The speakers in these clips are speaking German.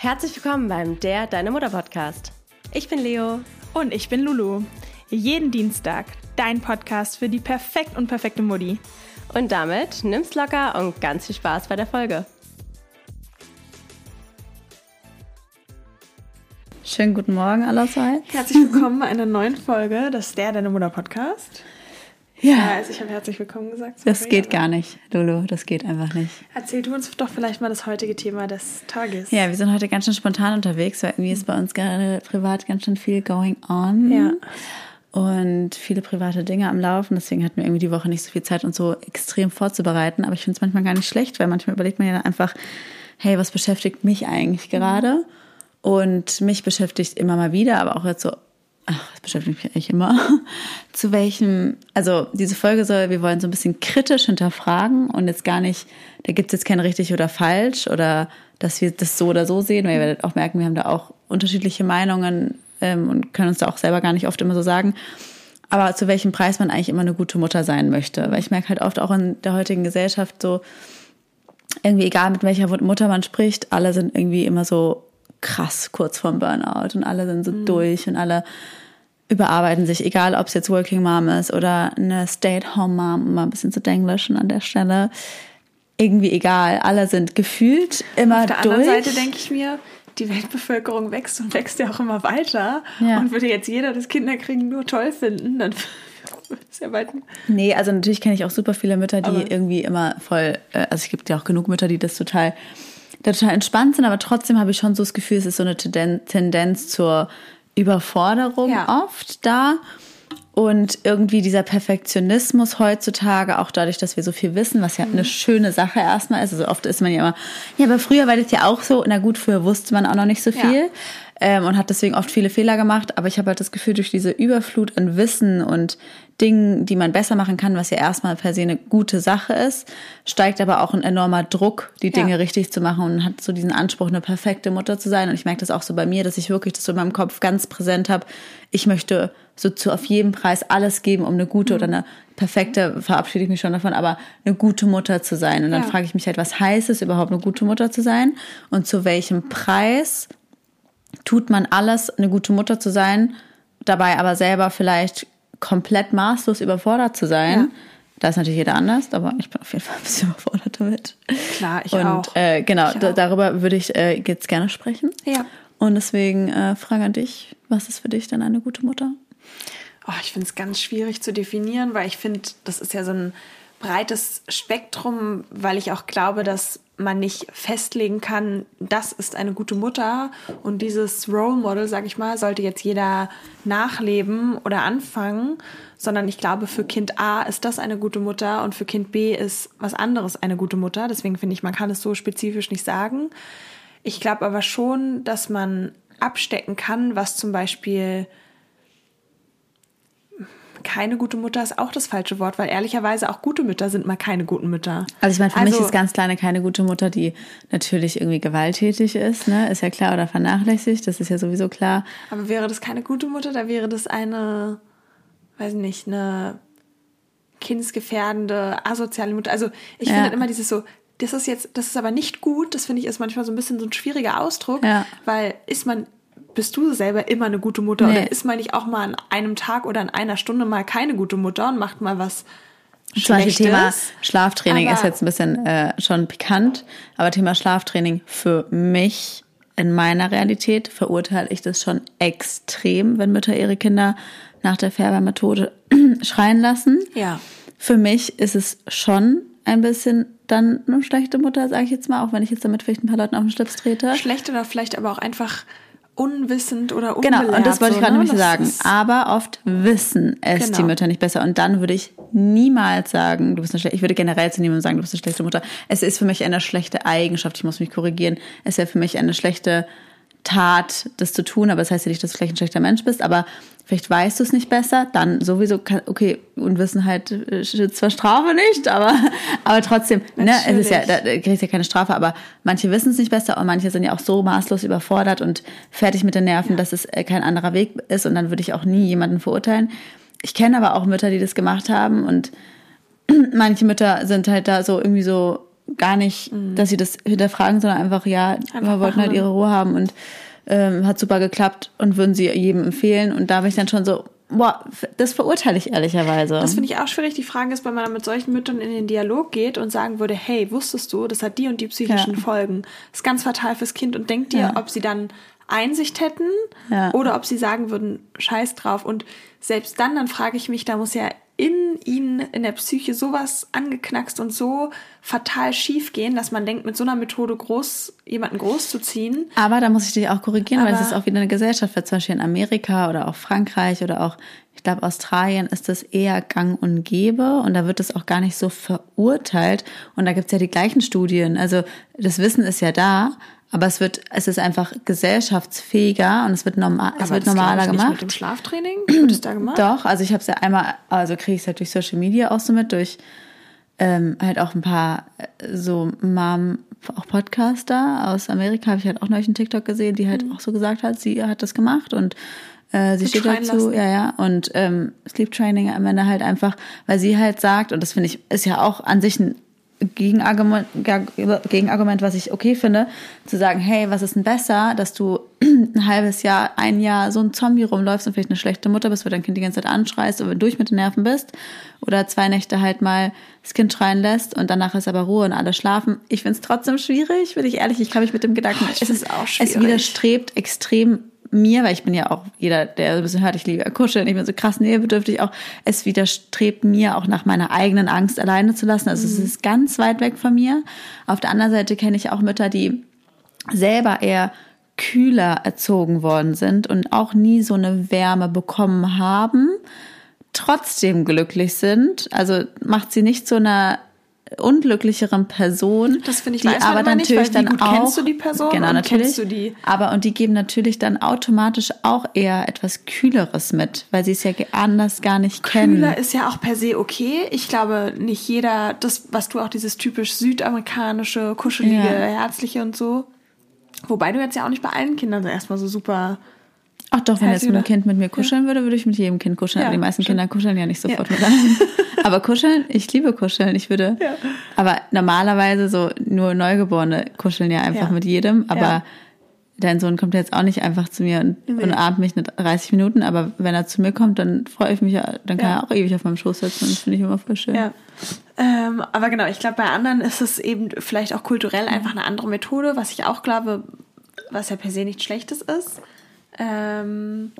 Herzlich willkommen beim Der Deine Mutter Podcast. Ich bin Leo. Und ich bin Lulu. Jeden Dienstag dein Podcast für die perfekt und perfekte Mutti. Und damit nimm's locker und ganz viel Spaß bei der Folge. Schönen guten Morgen allerseits. Herzlich willkommen bei einer neuen Folge des Der Deine Mutter Podcast. Ja, Also ich habe herzlich willkommen gesagt. das sorry, geht aber- gar nicht, Lulu, das geht einfach nicht. Erzähl du uns doch vielleicht mal das heutige Thema des Tages. Ja, wir sind heute ganz schön spontan unterwegs, weil irgendwie ist bei uns gerade privat ganz schön viel going on. Ja. Und viele private Dinge am Laufen. Deswegen hatten wir irgendwie die Woche nicht so viel Zeit, uns so extrem vorzubereiten. Aber ich finde es manchmal gar nicht schlecht, weil manchmal überlegt man ja dann einfach, hey, was beschäftigt mich eigentlich gerade? Und mich beschäftigt immer mal wieder, aber auch jetzt so, ach, das beschäftigt mich eigentlich immer. Zu welchem, also diese Folge soll, wir wollen so ein bisschen kritisch hinterfragen und jetzt gar nicht, da gibt es jetzt kein richtig oder falsch oder dass wir das so oder so sehen, weil ihr werdet auch merken, wir haben da auch unterschiedliche Meinungen ähm, und können uns da auch selber gar nicht oft immer so sagen. Aber zu welchem Preis man eigentlich immer eine gute Mutter sein möchte. Weil ich merke halt oft auch in der heutigen Gesellschaft so, irgendwie egal mit welcher Mutter man spricht, alle sind irgendwie immer so krass kurz vorm Burnout und alle sind so durch und alle überarbeiten sich, egal ob es jetzt Working Mom ist oder eine Stay-at-home-Mom, um mal ein bisschen zu denglischen an der Stelle. Irgendwie egal, alle sind gefühlt immer Auf der durch. anderen Seite denke ich mir, die Weltbevölkerung wächst und wächst ja auch immer weiter. Ja. Und würde jetzt jeder das Kinderkriegen nur toll finden, dann es ja bald. Nee, also natürlich kenne ich auch super viele Mütter, die Aber- irgendwie immer voll, äh, also es gibt ja auch genug Mütter, die das total, total entspannt sind, aber trotzdem habe ich schon so das Gefühl, es ist so eine Tenden- Tendenz zur Überforderung Ja. oft da. Und irgendwie dieser Perfektionismus heutzutage, auch dadurch, dass wir so viel wissen, was ja Mhm. eine schöne Sache erstmal ist. Also oft ist man ja immer, ja, aber früher war das ja auch so. Na gut, früher wusste man auch noch nicht so Ja. Ähm, und hat deswegen oft viele Fehler gemacht. Aber ich habe halt das Gefühl, durch diese Überflut an Wissen und Dingen, die man besser machen kann, was ja erstmal per se eine gute Sache ist, steigt aber auch ein enormer Druck, die Dinge Ja. richtig zu machen und hat so diesen Anspruch, eine perfekte Mutter zu sein. Und ich merke das auch so bei mir, dass ich wirklich das so in meinem Kopf ganz präsent habe. Ich möchte so zu auf jeden Preis alles geben, um eine gute oder eine perfekte, verabschiede ich mich schon davon, aber eine gute Mutter zu sein. Und dann Ja. frage ich mich halt, was heißt es überhaupt, eine gute Mutter zu sein? Und zu welchem Preis tut man alles, eine gute Mutter zu sein, dabei aber selber vielleicht komplett maßlos überfordert zu sein. Ja. Da ist natürlich jeder anders, aber ich bin auf jeden Fall ein bisschen überfordert damit. Klar, ich Und auch. Äh, genau, Ich auch. darüber würde ich äh, jetzt gerne sprechen. Ja. Und deswegen äh, Frage an dich, was ist für dich denn eine gute Mutter? Oh, ich finde es ganz schwierig zu definieren, weil ich finde, das ist ja so ein breites Spektrum, weil ich auch glaube, dass man nicht festlegen kann, das ist eine gute Mutter und dieses Role Model, sag ich mal, sollte jetzt jeder nachleben oder anfangen, sondern ich glaube, für Kind A ist das eine gute Mutter und für Kind B ist was anderes eine gute Mutter. Deswegen finde ich, man kann es so spezifisch nicht sagen. Ich glaube aber schon, dass man abstecken kann, was zum Beispiel keine gute Mutter ist auch das falsche Wort, weil ehrlicherweise auch gute Mütter sind mal keine guten Mütter. Also ich meine, für mich Also- ist ganz kleine keine gute Mutter, die natürlich irgendwie gewalttätig ist, ne? Ist ja klar, oder vernachlässigt, das ist ja sowieso klar. Aber wäre das keine gute Mutter, da wäre das eine, weiß nicht, eine kindesgefährdende, asoziale Mutter. Also ich Ja. finde immer dieses so, das ist jetzt, das ist aber nicht gut, das finde ich ist manchmal so ein bisschen so ein schwieriger Ausdruck, Ja. weil ist man, bist du selber immer eine gute Mutter Nee. oder ist man nicht auch mal an einem Tag oder an einer Stunde mal keine gute Mutter und macht mal was Zum Beispiel Thema Schlechtes? Schlaftraining Aber- ist jetzt ein bisschen äh, schon pikant, aber Thema Schlaftraining für mich in meiner Realität verurteile ich das schon extrem, wenn Mütter ihre Kinder nach der Färbermethode schreien lassen. Ja. Für mich ist es schon ein bisschen dann eine schlechte Mutter, sage ich jetzt mal, auch wenn ich jetzt damit vielleicht ein paar Leuten auf den Schlips trete. Schlecht oder vielleicht aber auch einfach unwissend oder Genau, unbelehrt. und das wollte ich so, gerade ne? nämlich Das sagen. Aber oft wissen es Genau. die Mütter nicht besser. Und dann würde ich niemals sagen, du bist eine schlechte, ich würde generell zu niemandem sagen, du bist eine schlechte Mutter. Es ist für mich eine schlechte Eigenschaft, ich muss mich korrigieren. Es wäre für mich eine schlechte Tat, das zu tun, aber das heißt ja nicht, dass du vielleicht ein schlechter Mensch bist, aber vielleicht weißt du es nicht besser, dann sowieso, kann, okay, Unwissenheit äh, schützt zwar Strafe nicht, aber, aber trotzdem, ne, es ist ja, da, kriegst du ja keine Strafe, aber manche wissen es nicht besser und manche sind ja auch so maßlos überfordert und fertig mit den Nerven, dass es äh, kein anderer Weg ist und dann würde ich auch nie jemanden verurteilen. Ich kenne aber auch Mütter, die das gemacht haben und manche Mütter sind halt da so irgendwie so gar nicht, mhm. dass sie das hinterfragen, sondern einfach, ja, einfach wir wollten halt ihre Ruhe haben und ähm, hat super geklappt und würden sie jedem empfehlen. Und da bin ich dann schon so, boah, das verurteile ich ehrlicherweise. Das finde ich auch schwierig. Die Frage ist, wenn man mit solchen Müttern in den Dialog geht und sagen würde, hey, wusstest du, das hat die und die psychischen ja. Folgen. Das ist ganz fatal fürs Kind und denkt dir, ja. ob sie dann Einsicht hätten ja. oder ob sie sagen würden, scheiß drauf. Und selbst dann, dann frage ich mich, da muss ja in ihnen, in der Psyche sowas angeknackst und so fatal schief gehen, dass man denkt, mit so einer Methode groß, jemanden groß zu ziehen. Aber da muss ich dich auch korrigieren, Aber weil es ist auch wieder eine Gesellschaft, zum Beispiel in Amerika oder auch Frankreich oder auch, ich glaube, Australien ist das eher gang und gäbe und da wird es auch gar nicht so verurteilt. Und da gibt's ja die gleichen Studien. Also das Wissen ist ja da, aber es wird, es ist einfach gesellschaftsfähiger und es wird normal, es wird normaler gemacht. Nicht mit dem Schlaftraining wird es da gemacht? Doch, also ich habe es ja einmal, also kriege ich es halt durch Social Media auch so mit, durch ähm, halt auch ein paar äh, so Mom, auch Podcaster aus Amerika habe ich halt auch neulich einen TikTok gesehen, die halt mhm. auch so gesagt hat, sie hat das gemacht und äh, sie steht dazu, lassen. ja, ja, und ähm, Sleep Training am Ende halt einfach, weil sie halt sagt, und das finde ich, ist ja auch an sich ein Gegenargument, Gegenargument, was ich okay finde, zu sagen, hey, was ist denn besser, dass du ein halbes Jahr, ein Jahr so ein Zombie rumläufst und vielleicht eine schlechte Mutter bist, weil dein Kind die ganze Zeit anschreist und durch mit den Nerven bist, oder zwei Nächte halt mal das Kind schreien lässt und danach ist aber Ruhe und alle schlafen. Ich finde es trotzdem schwierig, bin ich ehrlich, ich kann mich mit dem Gedanken, oh, es, ist, auch schwierig. es widerstrebt extrem mir, weil ich bin ja auch jeder, der ein bisschen hört, ich liebe kuscheln, ich bin so krass nähebedürftig auch, es widerstrebt mir auch nach meiner eigenen Angst alleine zu lassen. Also mhm. es ist ganz weit weg von mir. Auf der anderen Seite kenne ich auch Mütter, die selber eher kühler erzogen worden sind und auch nie so eine Wärme bekommen haben, trotzdem glücklich sind. Also macht sie nicht zu einer unglücklicheren Person. Das finde ich die aber natürlich nicht, dann gut auch kennst du die Person genau natürlich du die aber und die geben natürlich dann automatisch auch eher etwas kühleres mit, weil sie es ja anders gar nicht Kühler kennen. Kühler ist ja auch per se okay. Ich glaube nicht jeder das was du auch dieses typisch südamerikanische kuschelige ja. herzliche und so. Wobei du jetzt ja auch nicht bei allen Kindern so erstmal so super Ach doch, wenn jetzt ein Kind mit mir kuscheln würde, würde ich mit jedem Kind kuscheln. Ja, die meisten stimmt. Kinder kuscheln ja nicht sofort ja. mit einem. aber kuscheln, ich liebe kuscheln. Ich würde. Ja. Aber normalerweise so nur Neugeborene kuscheln ja einfach mit jedem. Aber dein Sohn kommt jetzt auch nicht einfach zu mir und, nee. und ahmt mich 30 Minuten. Aber wenn er zu mir kommt, dann freue ich mich, dann kann er auch ewig auf meinem Schoß sitzen. Und das finde ich immer voll schön. Ja. Ähm, aber genau, ich glaube, bei anderen ist es eben vielleicht auch kulturell einfach eine andere Methode, was ich auch glaube, was ja per se nichts Schlechtes ist. Ähm,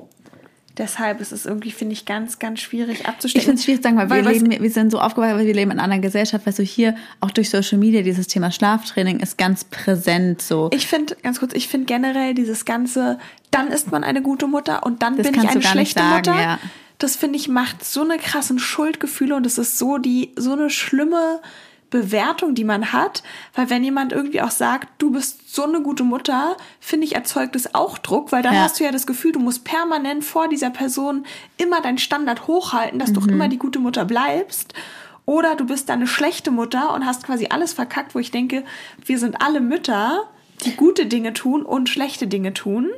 deshalb ist es irgendwie, finde ich, ganz, ganz schwierig abzustellen. Ich finde es schwierig zu sagen, weil, weil wir, leben, wir sind so aufgewachsen, weil wir leben in einer anderen Gesellschaft. Weißt du, hier auch durch Social Media dieses Thema Schlaftraining ist ganz präsent so. Ich finde, ganz kurz, ich finde generell dieses ganze, dann ist man eine gute Mutter und dann das bin ich eine schlechte sagen, Mutter. Ja. Das finde ich macht so eine krassen Schuldgefühle und es ist so die, so eine schlimme, Bewertung, die man hat, weil wenn jemand irgendwie auch sagt, du bist so eine gute Mutter, finde ich, erzeugt es auch Druck, weil dann ja. hast du ja das Gefühl, du musst permanent vor dieser Person immer deinen Standard hochhalten, dass mhm. du auch mhm. immer die gute Mutter bleibst. Oder du bist dann eine schlechte Mutter und hast quasi alles verkackt, wo ich denke, wir sind alle Mütter, die gute Dinge tun und schlechte Dinge tun.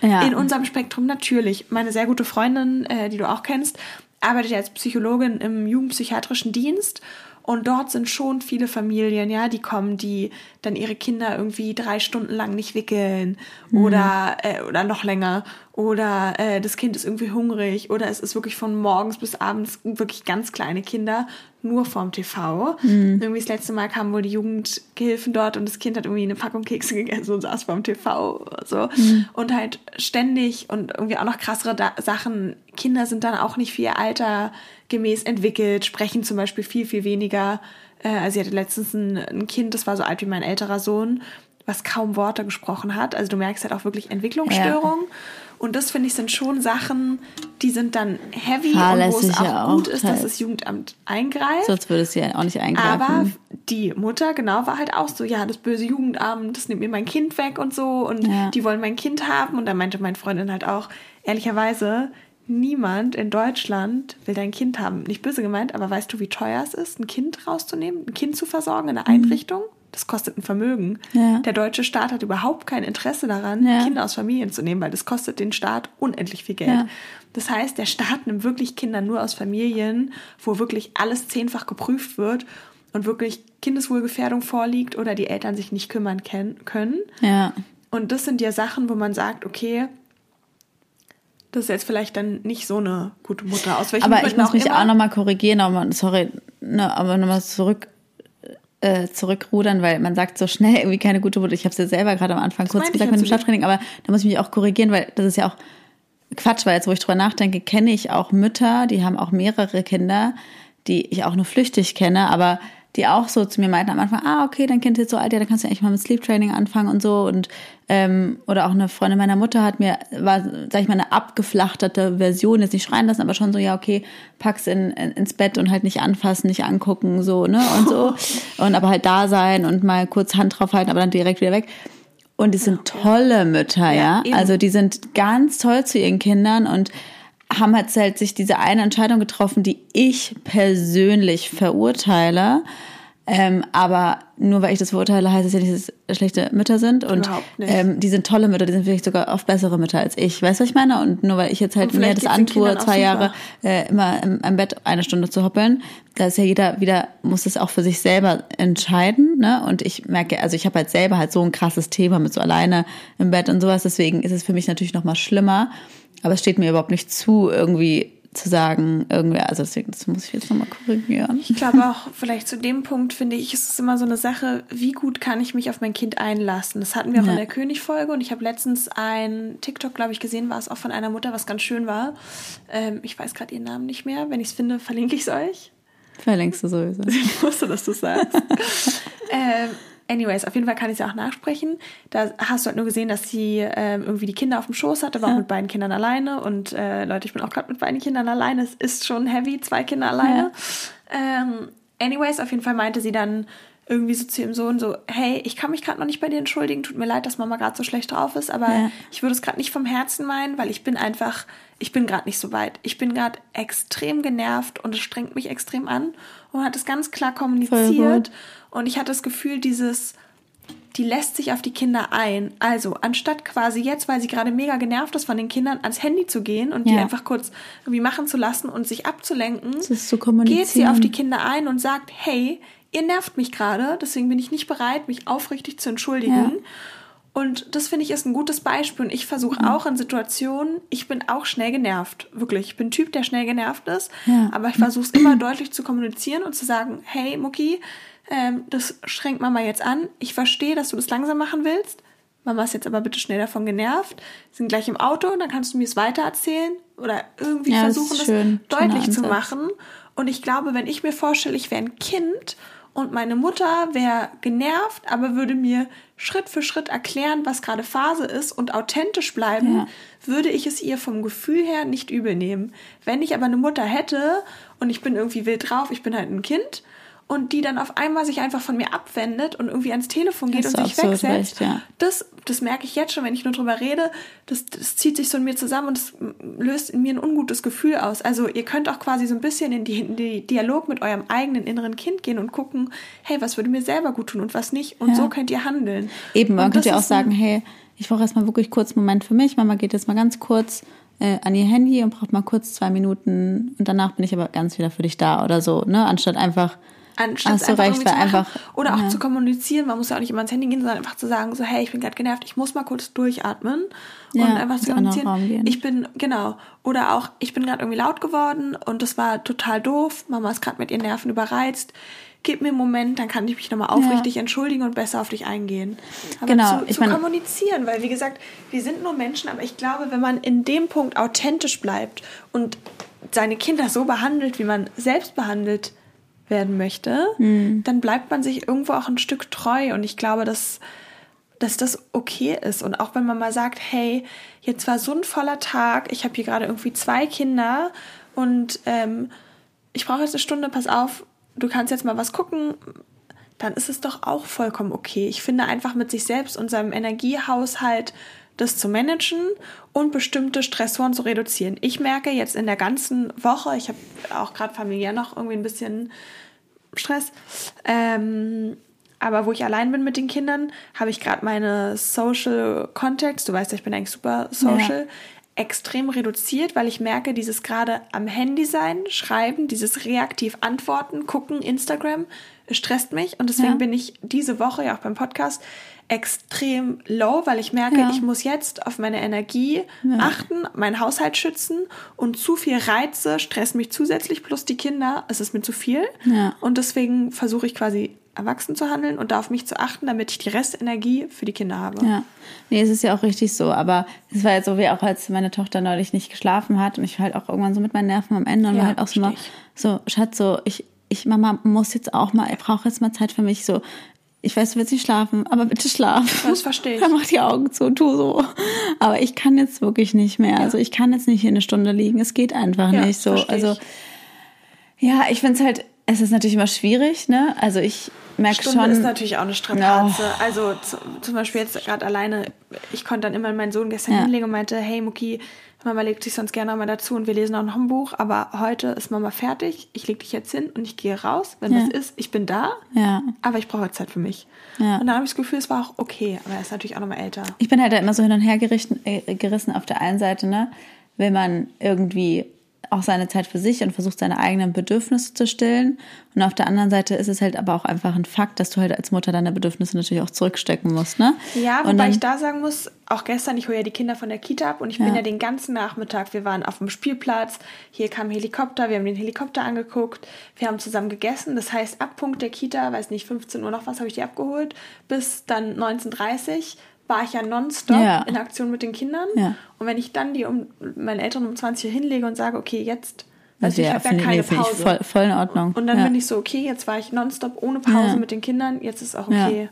Ja. In unserem Spektrum natürlich. Meine sehr gute Freundin, äh, die du auch kennst, arbeitet ja als Psychologin im jugendpsychiatrischen Dienst und dort sind schon viele Familien, ja, die kommen, die dann ihre Kinder irgendwie drei Stunden lang nicht wickeln mhm. oder, äh, oder noch länger. Oder äh, das Kind ist irgendwie hungrig oder es ist wirklich von morgens bis abends wirklich ganz kleine Kinder nur vorm TV. Mhm. Irgendwie das letzte Mal kamen wohl die Jugendgehilfen dort und das Kind hat irgendwie eine Packung Kekse gegessen und saß vorm TV. So. Mhm. Und halt ständig und irgendwie auch noch krassere da Sachen. Kinder sind dann auch nicht für ihr Alter gemäß entwickelt, sprechen zum Beispiel viel, viel weniger. Äh, also sie hatte letztens ein, ein Kind, das war so alt wie mein älterer Sohn, was kaum Worte gesprochen hat. Also du merkst halt auch wirklich Entwicklungsstörungen. Ja. Und das finde ich sind schon Sachen, die sind dann heavy und wo es auch, auch gut ist, dass das Jugendamt eingreift. Sonst würde es ja auch nicht eingreifen. Aber die Mutter, genau, war halt auch so, ja, das böse Jugendamt, das nimmt mir mein Kind weg und so und ja. die wollen mein Kind haben. Und da meinte meine Freundin halt auch, ehrlicherweise, niemand in Deutschland will dein Kind haben. Nicht böse gemeint, aber weißt du, wie teuer es ist, ein Kind rauszunehmen, ein Kind zu versorgen in einer mhm. Das kostet ein Vermögen. Ja. Der deutsche Staat hat überhaupt kein Interesse daran, ja. Kinder aus Familien zu nehmen, weil das kostet den Staat unendlich viel Geld. Ja. Das heißt, der Staat nimmt wirklich Kinder nur aus Familien, wo wirklich alles zehnfach geprüft wird und wirklich Kindeswohlgefährdung vorliegt oder die Eltern sich nicht kümmern können. Und das sind ja Sachen, wo man sagt, okay, das ist jetzt vielleicht dann nicht so eine gute Mutter. Aus welchen Aber ich Gründen muss mich immer. auch nochmal korrigieren, aber sorry, ne, aber nochmal zurück äh, zurückrudern, weil man sagt so schnell irgendwie keine gute Mutter. Ich habe es ja selber gerade am Anfang kurz meinte ich gesagt mit dem. Schlaftraining, aber da muss ich mich auch korrigieren, weil das ist ja auch Quatsch, weil jetzt, wo ich drüber nachdenke, kenne ich auch Mütter, die haben auch mehrere Kinder, die ich auch nur flüchtig kenne, aber die auch so zu mir meinten am Anfang, ah, okay, dein Kind ist so alt, ja, dann kannst du eigentlich mal mit Sleep Training anfangen und so. Und ähm, oder auch eine Freundin meiner Mutter hat mir, war, sag ich mal, eine abgeflachtete Version, jetzt nicht schreien lassen, aber schon so, ja, okay, pack's in, in, ins Bett und halt nicht anfassen, nicht angucken, so, ne? Und so. Und aber halt da sein und mal kurz Hand drauf halten, aber dann direkt wieder weg. Und die sind tolle Mütter, ja. eben. Also die sind ganz toll zu ihren Kindern und haben jetzt halt sich diese eine Entscheidung getroffen, die ich persönlich verurteile. Ähm, aber nur weil ich das verurteile, heißt es ja nicht, dass es schlechte Mütter sind. Und ähm, die sind tolle Mütter, die sind vielleicht sogar oft bessere Mütter als ich. Weißt du, was ich meine? Und nur weil ich jetzt halt mir das antue, zwei Jahre äh, immer im, im Bett eine Stunde zu hoppeln, da ist ja jeder wieder, muss es auch für sich selber entscheiden. Ne? Und ich merke, also ich habe halt selber halt so ein krasses Thema mit so alleine im Bett und sowas. Deswegen ist es für mich natürlich noch mal schlimmer. Aber es steht mir überhaupt nicht zu, irgendwie zu sagen, irgendwer, also deswegen, das muss ich jetzt nochmal korrigieren. Ich glaube auch, vielleicht zu dem Punkt finde ich, ist es immer so eine Sache, wie gut kann ich mich auf mein Kind einlassen. Das hatten wir auch Ja. in der König-Folge und ich habe letztens ein TikTok, glaube ich, gesehen, war es auch von einer Mutter, was ganz schön war. Ähm, ich weiß gerade ihren Namen nicht mehr. Wenn ich es finde, verlinke ich es euch. Verlinkst du sowieso. Ich wusste, dass du es sagst. ähm, anyways, auf jeden Fall kann ich es auch nachsprechen. Da hast du halt nur gesehen, dass sie ähm, irgendwie die Kinder auf dem Schoß hatte, war auch mit beiden Kindern alleine. Und äh, Leute, ich bin auch gerade mit beiden Kindern alleine. Es ist schon heavy, zwei Kinder alleine. Ähm, anyways, auf jeden Fall meinte sie dann irgendwie so zu ihrem Sohn so, hey, ich kann mich gerade noch nicht bei dir entschuldigen, tut mir leid, dass Mama gerade so schlecht drauf ist, aber Ja. ich würde es gerade nicht vom Herzen meinen, weil ich bin einfach, ich bin gerade nicht so weit. Ich bin gerade extrem genervt und es strengt mich extrem an und hat es ganz klar kommuniziert. Und ich hatte das Gefühl, dieses, die lässt sich auf die Kinder ein. Also, anstatt quasi jetzt, weil sie gerade mega genervt ist von den Kindern, ans Handy zu gehen und die Ja. einfach kurz irgendwie machen zu lassen und sich abzulenken, zu geht sie auf die Kinder ein und sagt, hey, ihr nervt mich gerade, deswegen bin ich nicht bereit, mich aufrichtig zu entschuldigen. Ja. Und das finde ich ist ein gutes Beispiel. Und ich versuche Mhm. auch in Situationen, ich bin auch schnell genervt. Wirklich. Ich bin ein Typ, der schnell genervt ist. Ja. Aber ich versuche es immer deutlich zu kommunizieren und zu sagen, hey Mucki, ähm, das schränkt Mama jetzt an. Ich verstehe, dass du das langsam machen willst. Mama ist jetzt aber bitte schnell davon genervt. Sind gleich im Auto, dann kannst du mir es weiter erzählen. Oder irgendwie Ja, das versuchen, das schön. deutlich Schöner zu machen. Und ich glaube, wenn ich mir vorstelle, ich wäre ein Kind und meine Mutter wäre genervt, aber würde mir Schritt für Schritt erklären, was gerade Phase ist und authentisch bleiben, Ja. würde ich es ihr vom Gefühl her nicht übel nehmen. Wenn ich aber eine Mutter hätte und ich bin irgendwie wild drauf, ich bin halt ein Kind und die dann auf einmal sich einfach von mir abwendet und irgendwie ans Telefon geht Hast und sich wegsetzt, recht, ja. das, das merke ich jetzt schon, wenn ich nur drüber rede, das, das zieht sich so in mir zusammen und das löst in mir ein ungutes Gefühl aus. Also ihr könnt auch quasi so ein bisschen in die, in die Dialog mit eurem eigenen inneren Kind gehen und gucken, hey, was würde mir selber gut tun und was nicht und Ja. so könnt ihr handeln. Eben, man könnte das ja auch sagen, hey, ich brauche erstmal wirklich kurz einen Moment für mich. Mama geht jetzt mal ganz kurz äh, an ihr Handy und braucht mal kurz zwei Minuten und danach bin ich aber ganz wieder für dich da oder so, ne? Anstatt einfach. Anstatt du einfach machen. einfach- Oder auch ja. zu kommunizieren. Man muss ja auch nicht immer ans Handy gehen, sondern einfach zu sagen, so, hey, ich bin gerade genervt, ich muss mal kurz durchatmen. Ja, und einfach ins zu kommunizieren. Ich bin, genau. Oder auch, ich bin gerade irgendwie laut geworden und das war total doof. Mama ist gerade mit ihren Nerven überreizt. Gib mir einen Moment, dann kann ich mich nochmal aufrichtig entschuldigen und besser auf dich eingehen. Aber Genau, zu, ich zu kommunizieren, weil wie gesagt, wir sind nur Menschen, aber ich glaube, wenn man in dem Punkt authentisch bleibt und seine Kinder so behandelt, wie man selbst behandelt werden möchte, Hm. dann bleibt man sich irgendwo auch ein Stück treu. Und ich glaube, dass, dass das okay ist. Und auch wenn man mal sagt, hey, jetzt war so ein voller Tag, ich habe hier gerade irgendwie zwei Kinder und ähm, ich brauche jetzt eine Stunde, pass auf, du kannst jetzt mal was gucken, dann ist es doch auch vollkommen okay. Ich finde einfach mit sich selbst und seinem Energiehaushalt das zu managen und bestimmte Stressoren zu reduzieren. Ich merke jetzt in der ganzen Woche, ich habe auch gerade familiär noch irgendwie ein bisschen Stress, ähm, aber wo ich allein bin mit den Kindern, habe ich gerade meine Social Contacts, du weißt ja, ich bin eigentlich super social, extrem reduziert, weil ich merke, dieses gerade am Handy sein, schreiben, dieses reaktiv antworten, gucken, Instagram, stresst mich. Und deswegen Ja. bin ich diese Woche ja auch beim Podcast extrem low, weil ich merke, Ja. ich muss jetzt auf meine Energie achten, meinen Haushalt schützen und zu viel Reize stressen mich zusätzlich, plus die Kinder, es ist mir zu viel. Ja. Und deswegen versuche ich quasi erwachsen zu handeln und da auf mich zu achten, damit ich die Restenergie für die Kinder habe. Ja, nee, es ist ja auch richtig so. Aber es war jetzt so wie auch, als meine Tochter neulich nicht geschlafen hat und ich war halt auch irgendwann so mit meinen Nerven am Ende und Ja, war halt auch so mal, so, Schatz, so, ich, ich, Mama muss jetzt auch mal, ich brauche jetzt mal Zeit für mich, so, ich weiß, du willst nicht schlafen, aber bitte schlaf. Das verstehe ich. Dann mach die Augen zu, tu so. Aber ich kann jetzt wirklich nicht mehr. Also ich kann jetzt nicht hier eine Stunde liegen. Es geht einfach Ja, nicht so. Also ja, ich finde es halt, es ist natürlich immer schwierig, ne? Also ich merke Stunde schon. ist natürlich auch eine Strapaze. Also zu, zum Beispiel jetzt gerade alleine, ich konnte dann immer meinen Sohn gestern Ja. hinlegen und meinte, hey Muki, Mama legt sich sonst gerne mal dazu und wir lesen auch noch ein Buch, aber heute ist Mama fertig, ich leg dich jetzt hin und ich gehe raus. Wenn Ja. was ist, ich bin da, ja. aber ich brauche Zeit für mich. Ja. Und dann habe ich das Gefühl, es war auch okay, aber er ist natürlich auch nochmal älter. Ich bin halt da immer so hin und her äh, gerissen. Auf der einen Seite, ne, will man irgendwie auch seine Zeit für sich und versucht seine eigenen Bedürfnisse zu stillen. Und auf der anderen Seite ist es halt aber auch einfach ein Fakt, dass du halt als Mutter deine Bedürfnisse natürlich auch zurückstecken musst, ne? Ja, wobei dann, ich da sagen muss, auch gestern, ich hole ja die Kinder von der Kita ab und ich bin Ja. ja den ganzen Nachmittag, wir waren auf dem Spielplatz, hier kam ein Helikopter, wir haben den Helikopter angeguckt, wir haben zusammen gegessen. Das heißt, ab Punkt der Kita, weiß nicht, 15 Uhr noch was, habe ich die abgeholt, bis dann 19.30 war ich ja nonstop Ja. in Aktion mit den Kindern. Ja. Und wenn ich dann die um meine Eltern um 20 Uhr hinlege und sage, okay, jetzt, also also ich ja, habe ja keine Pause. voll, voll in Ordnung. Und dann ja. bin ich so, okay, jetzt war ich nonstop ohne Pause Ja. mit den Kindern, jetzt ist auch Ja. okay.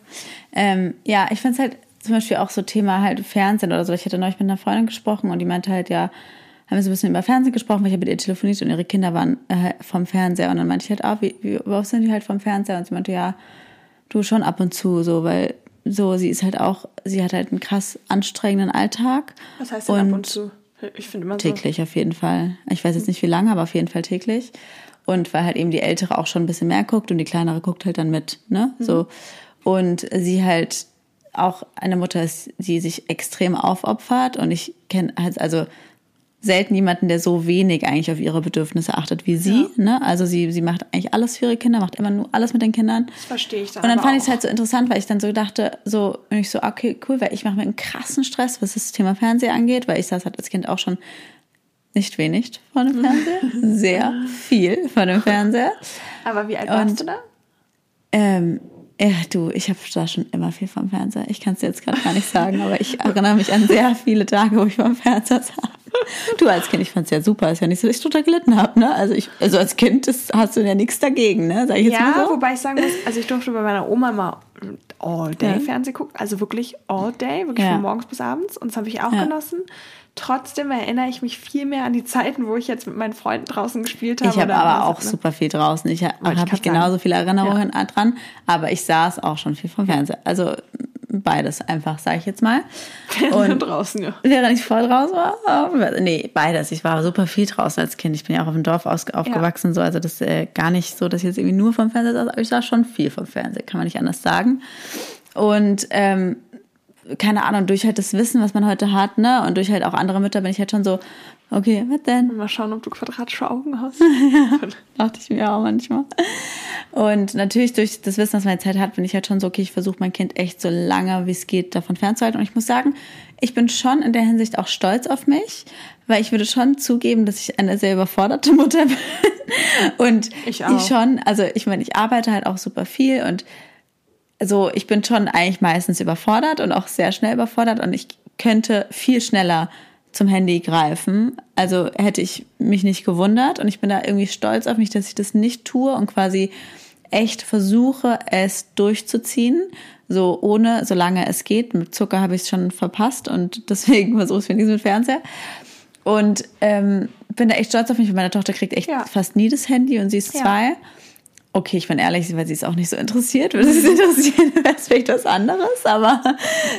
Ähm, ja, ich finde es halt zum Beispiel auch so Thema halt Fernsehen oder so. Ich hatte neulich mit einer Freundin gesprochen und die meinte halt, ja, haben wir so ein bisschen über Fernsehen gesprochen, weil ich habe mit ihr telefoniert und ihre Kinder waren äh, vom Fernseher. Und dann meinte ich halt, ah, wie, wie, worauf sind die halt vom Fernseher? Und sie meinte, ja, du schon ab und zu, so, weil so, sie ist halt auch, sie hat halt einen krass anstrengenden Alltag. Was heißt denn ab und zu? Ich finde immer so. Täglich auf jeden Fall. Ich weiß jetzt nicht wie lange, aber auf jeden Fall täglich. Und weil halt eben die Ältere auch schon ein bisschen mehr guckt und die Kleinere guckt halt dann mit, ne? So. Und sie halt auch eine Mutter ist, die sich extrem aufopfert und ich kenne halt also selten jemanden, der so wenig eigentlich auf ihre Bedürfnisse achtet wie sie, ne? Also sie, sie macht eigentlich alles für ihre Kinder, macht immer nur alles mit den Kindern. Das verstehe ich dann. Und dann fand ich es halt so interessant, weil ich dann so dachte, so, und ich so, okay, cool, weil ich mache mir einen krassen Stress, was das Thema Fernseher angeht, weil ich saß halt als Kind auch schon nicht wenig vor dem Fernseher, sehr viel vor dem Fernseher. Aber wie alt warst Und- du da? Ähm, ja, du, ich habe da schon immer viel vom Fernseher. Ich kann es dir jetzt gerade gar nicht sagen, aber ich erinnere mich an sehr viele Tage, wo ich vom Fernseher saß. Du als Kind, ich fand's ja super. Ist ja nicht so, dass ich total gelitten habe, ne? Also ich, also als Kind das hast du ja nichts dagegen, ne? Sag ich jetzt Ja, mal so. wobei ich sagen muss, also ich durfte bei meiner Oma mal all day Ja. Fernsehen gucken, also wirklich all day, wirklich Ja. von morgens bis abends und das habe ich auch Ja. genossen. Trotzdem erinnere ich mich viel mehr an die Zeiten, wo ich jetzt mit meinen Freunden draußen gespielt habe. Ich habe aber auch ne? super viel draußen. Ich habe hab genauso viele Erinnerungen dran, aber ich saß auch schon viel vom Fernseher. Also beides einfach, sage ich jetzt mal. Und draußen, ja. Während ich voll draußen war? Nee, beides. Ich war super viel draußen als Kind. Ich bin ja auch auf dem Dorf aufgewachsen, so. Also das ist äh, gar nicht so, dass ich jetzt irgendwie nur vom Fernseher saß, aber ich saß schon viel vom Fernseher, kann man nicht anders sagen. Und ähm, keine Ahnung, durch halt das Wissen, was man heute hat, ne? Und durch halt auch andere Mütter bin ich halt schon so, okay, was denn? Mal schauen, ob du quadratische Augen hast. Dachte ich mir auch manchmal. Und natürlich durch das Wissen, dass man Zeit hat, bin ich halt schon so, okay, ich versuche mein Kind echt so lange wie es geht davon fernzuhalten. Und ich muss sagen, ich bin schon in der Hinsicht auch stolz auf mich, weil ich würde schon zugeben, dass ich eine sehr überforderte Mutter bin. Und Ich auch. schon, also ich meine, ich arbeite halt auch super viel und so, ich bin schon eigentlich meistens überfordert und auch sehr schnell überfordert und ich könnte viel schneller zum Handy greifen. Also hätte ich mich nicht gewundert und ich bin da irgendwie stolz auf mich, dass ich das nicht tue und quasi echt versuche, es durchzuziehen. So ohne, solange es geht. Mit Zucker habe ich es schon verpasst und deswegen versuche ich es wenigstens mit Fernseher. Und ähm, bin da echt stolz auf mich, weil meine Tochter kriegt echt Ja. fast nie das Handy und sie ist Ja. zwei. Okay, ich bin ehrlich, weil sie ist auch nicht so interessiert. Würde sie es interessieren, wäre es vielleicht was anderes. Aber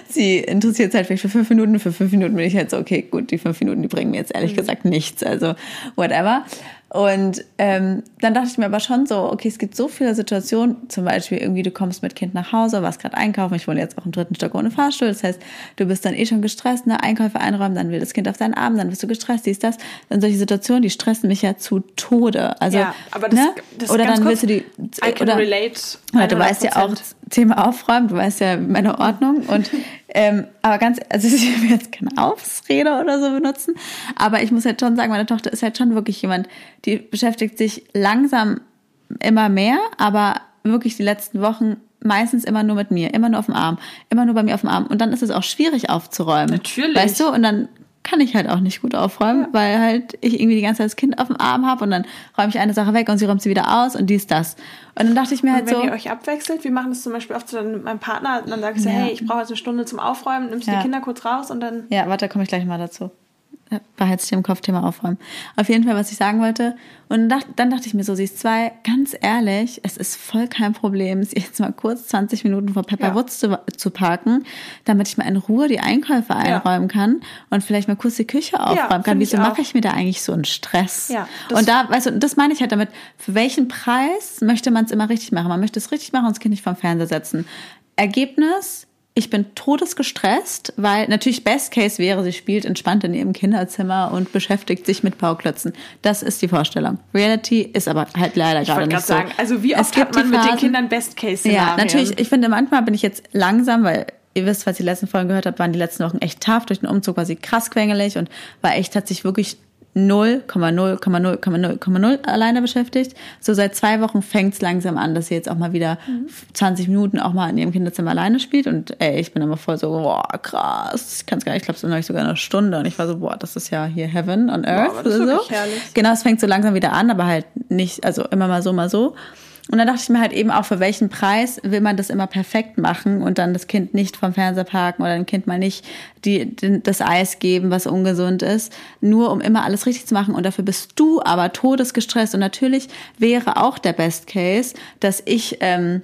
sie interessiert sich halt vielleicht für fünf Minuten. Für fünf Minuten bin ich halt so, okay, gut, die fünf Minuten, die bringen mir jetzt ehrlich gesagt nichts. Also, whatever. Und ähm, dann dachte ich mir aber schon so, okay, es gibt so viele Situationen, zum Beispiel irgendwie, du kommst mit Kind nach Hause, warst gerade einkaufen, ich wohne jetzt auch im dritten Stock ohne Fahrstuhl, das heißt, du bist dann eh schon gestresst, ne, Einkäufe einräumen, dann will das Kind auf deinen Arm, dann bist du gestresst, dies, das. Dann solche Situationen, die stressen mich ja zu Tode. Also, Ja, aber das- ne? das oder dann willst du die, I can oder, relate. oder du weißt ja auch, 100%. Thema Aufräumen, du weißt ja meine Ordnung und ähm, aber ganz, also ich will jetzt keine Ausrede oder so benutzen, aber ich muss halt schon sagen, meine Tochter ist halt schon wirklich jemand, die beschäftigt sich langsam immer mehr, aber wirklich die letzten Wochen meistens immer nur mit mir, immer nur auf dem Arm, immer nur bei mir auf dem Arm und dann ist es auch schwierig aufzuräumen. Natürlich. Weißt du, und dann kann ich halt auch nicht gut aufräumen, weil halt ich irgendwie die ganze Zeit das Kind auf dem Arm habe und dann räume ich eine Sache weg und sie räumt sie wieder aus und dies, das. Und dann dachte ich mir halt Und wenn so. ihr euch abwechselt, wir machen das zum Beispiel oft so dann mit meinem Partner, und dann sage ich so, Ja. hey, ich brauche jetzt eine Stunde zum Aufräumen, nimmst Ja. die Kinder kurz raus und dann Ja, warte, da komme ich gleich mal dazu. Ja, dir im Kopf, Thema aufräumen. Auf jeden Fall, was ich sagen wollte. Und dann, dachte ich mir so, sie ist zwei, ganz ehrlich, es ist voll kein Problem, sie jetzt mal kurz 20 Minuten vor Pepper Ja. Woods zu, zu parken, damit ich mal in Ruhe die Einkäufe einräumen kann und vielleicht mal kurz die Küche aufräumen kann. find Wieso mache ich mir da eigentlich so einen Stress? Ja, und da, weißt du, das meine ich halt damit, für welchen Preis möchte man es immer richtig machen? Man möchte es richtig machen und das Kind nicht vom Fernseher setzen. Ergebnis, ich bin todesgestresst, weil natürlich Best Case wäre, sie spielt entspannt in ihrem Kinderzimmer und beschäftigt sich mit Bauklötzen. Das ist die Vorstellung. Reality ist aber halt leider ich gerade wollte nicht so. sagen, also wie Es oft gibt hat man mit den Kindern Best-Case-Szenarien? ja, natürlich. Ich finde, manchmal bin ich jetzt langsam, weil ihr wisst, falls ihr die letzten Folgen gehört habt, waren die letzten Wochen echt tough. Durch den Umzug war sie krass quengelig und war echt, hat sich wirklich 0,0,0,0,0 alleine beschäftigt. So seit zwei Wochen fängt es langsam an, dass sie jetzt auch mal wieder 20 Minuten auch mal in ihrem Kinderzimmer alleine spielt. Und ey, ich bin immer voll so, boah, krass. Ich kann es gar nicht, ich glaube, so noch sogar eine Stunde. Und ich war so, boah, das ist ja hier Heaven on Earth. ist oder so. herrlich. Genau, es fängt so langsam wieder an, aber halt nicht, also immer mal so, mal so. Und dann dachte ich mir halt eben auch, für welchen Preis will man das immer perfekt machen und dann das Kind nicht vom Fernseher parken oder dem Kind mal nicht die, den, das Eis geben, was ungesund ist, nur um immer alles richtig zu machen. Und dafür bist du aber todesgestresst. Und natürlich wäre auch der Best Case, dass ich ähm,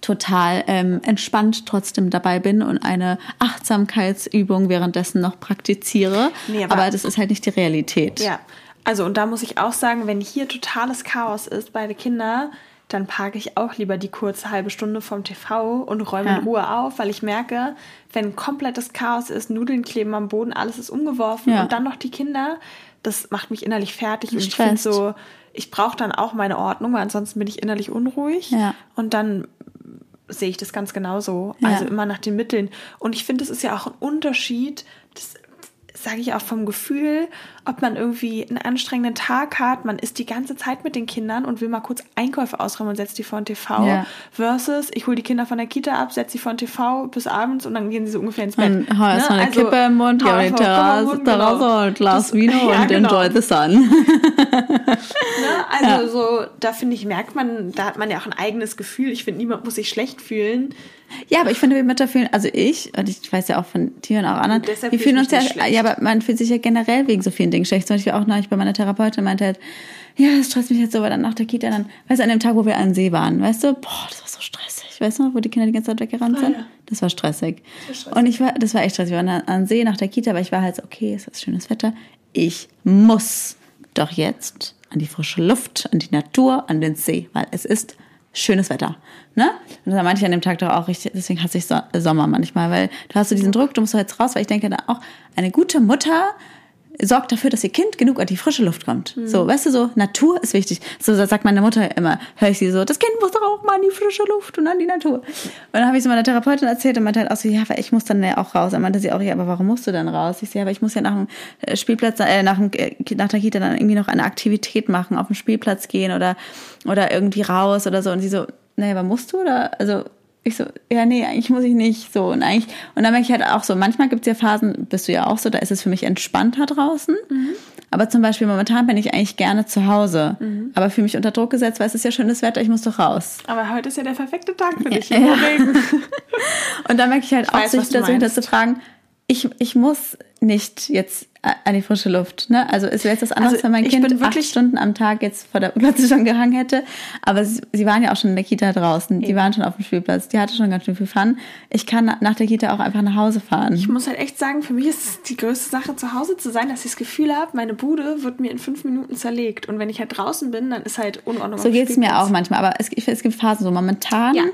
total ähm, entspannt trotzdem dabei bin und eine Achtsamkeitsübung währenddessen noch praktiziere. Nee, aber- aber das ist halt nicht die Realität. Ja, also und da muss ich auch sagen, wenn hier totales Chaos ist bei den Kindern, dann parke ich auch lieber die kurze halbe Stunde vom TV und räume Ja. in Ruhe auf, weil ich merke, wenn komplettes Chaos ist, Nudeln kleben am Boden, alles ist umgeworfen Ja. und dann noch die Kinder, das macht mich innerlich fertig und ich finde so, ich brauche dann auch meine Ordnung, weil ansonsten bin ich innerlich unruhig Ja. und dann sehe ich das ganz genauso. Also immer nach den Mitteln. Und ich finde, es ist ja auch ein Unterschied, das sage ich auch vom Gefühl, ob man irgendwie einen anstrengenden Tag hat, man ist die ganze Zeit mit den Kindern und will mal kurz Einkäufe ausräumen und setzt die vor den TV, Ja. versus ich hole die Kinder von der Kita ab, setze sie vor den TV bis abends und dann gehen sie so ungefähr ins Bett. Und erst mal eine Also, Kippe im Mund, auf die Terrasse. Terrasse, ein Glas Das- Vino ja, und genau. enjoy the sun. Ne? Also so, da finde ich, merkt man, da hat man ja auch ein eigenes Gefühl. Ich finde, niemand muss sich schlecht fühlen. Ja, aber ich finde, wir Mütter fühlen, also ich, und ich weiß ja auch von und auch anderen, Und wir fühle fühlen uns ja, ja, aber man fühlt sich ja generell wegen so vielen Dingen schlecht. Zum Beispiel auch neulich bei meiner Therapeutin meinte halt, ja, das stresst mich jetzt so, weil dann nach der Kita dann, weißt du, an dem Tag, wo wir an See waren, weißt du, boah, das war so stressig, weißt du, wo die Kinder die ganze Zeit weggerannt sind? Ah, ja. Das war stressig. war stressig. Und ich war, das war echt stressig. Wir waren an an See nach der Kita, aber ich war halt so, okay, es ist schönes Wetter. Ich muss doch jetzt an die frische Luft, an die Natur, an den See, weil es ist schönes Wetter. Ne? Und da meinte ich an dem Tag doch auch richtig, deswegen hasse ich so Sommer manchmal, weil du hast so diesen Druck, du musst doch jetzt raus, weil ich denke da auch, eine gute Mutter sorgt dafür, dass ihr Kind genug an die frische Luft kommt. So, weißt du, so, Natur ist wichtig. So sagt meine Mutter immer, höre ich sie so, das Kind muss doch auch mal an die frische Luft und an die Natur. Und dann habe ich so meiner Therapeutin erzählt und meinte halt auch so, ja, aber ich muss dann ja auch raus. Dann meinte sie auch, ja, aber warum musst du dann raus? Ich so, ja, aber ich muss ja nach dem äh, Spielplatz, äh, nach, dem, äh, nach der Kita dann irgendwie noch eine Aktivität machen, auf den Spielplatz gehen oder, oder irgendwie raus oder so. Und sie so, naja, aber musst du oder, also, ich so, ja, nee, eigentlich muss ich nicht so. Und eigentlich, und dann merke ich halt auch so, manchmal gibt es ja Phasen, bist du ja auch so, da ist es für mich entspannter draußen. Aber zum Beispiel momentan bin ich eigentlich gerne zu Hause. Aber für mich unter Druck gesetzt, weil es ist ja schönes Wetter, ich muss doch raus. Aber heute ist ja der perfekte Tag für dich. Ja. Regen. Und da merke ich halt auch, weiß, sich dazu meinst. hinterzutragen, ich, ich muss nicht jetzt an die frische Luft. Ne? Also es wäre jetzt was anderes, Also wenn mein Kind bin acht wirklich- Stunden am Tag jetzt vor der Glotze schon gehangen hätte. Aber sie, sie waren ja auch schon in der Kita draußen. Die waren schon auf dem Spielplatz. Die hatte schon ganz schön viel Fun. Ich kann na- nach der Kita auch einfach nach Hause fahren. Ich muss halt echt sagen, für mich ist es die größte Sache, zu Hause zu sein, dass ich das Gefühl habe, meine Bude wird mir in fünf Minuten zerlegt. Und wenn ich halt draußen bin, dann ist halt Unordnung. So geht es mir auch manchmal. Aber es, es gibt Phasen so. Momentan Ja.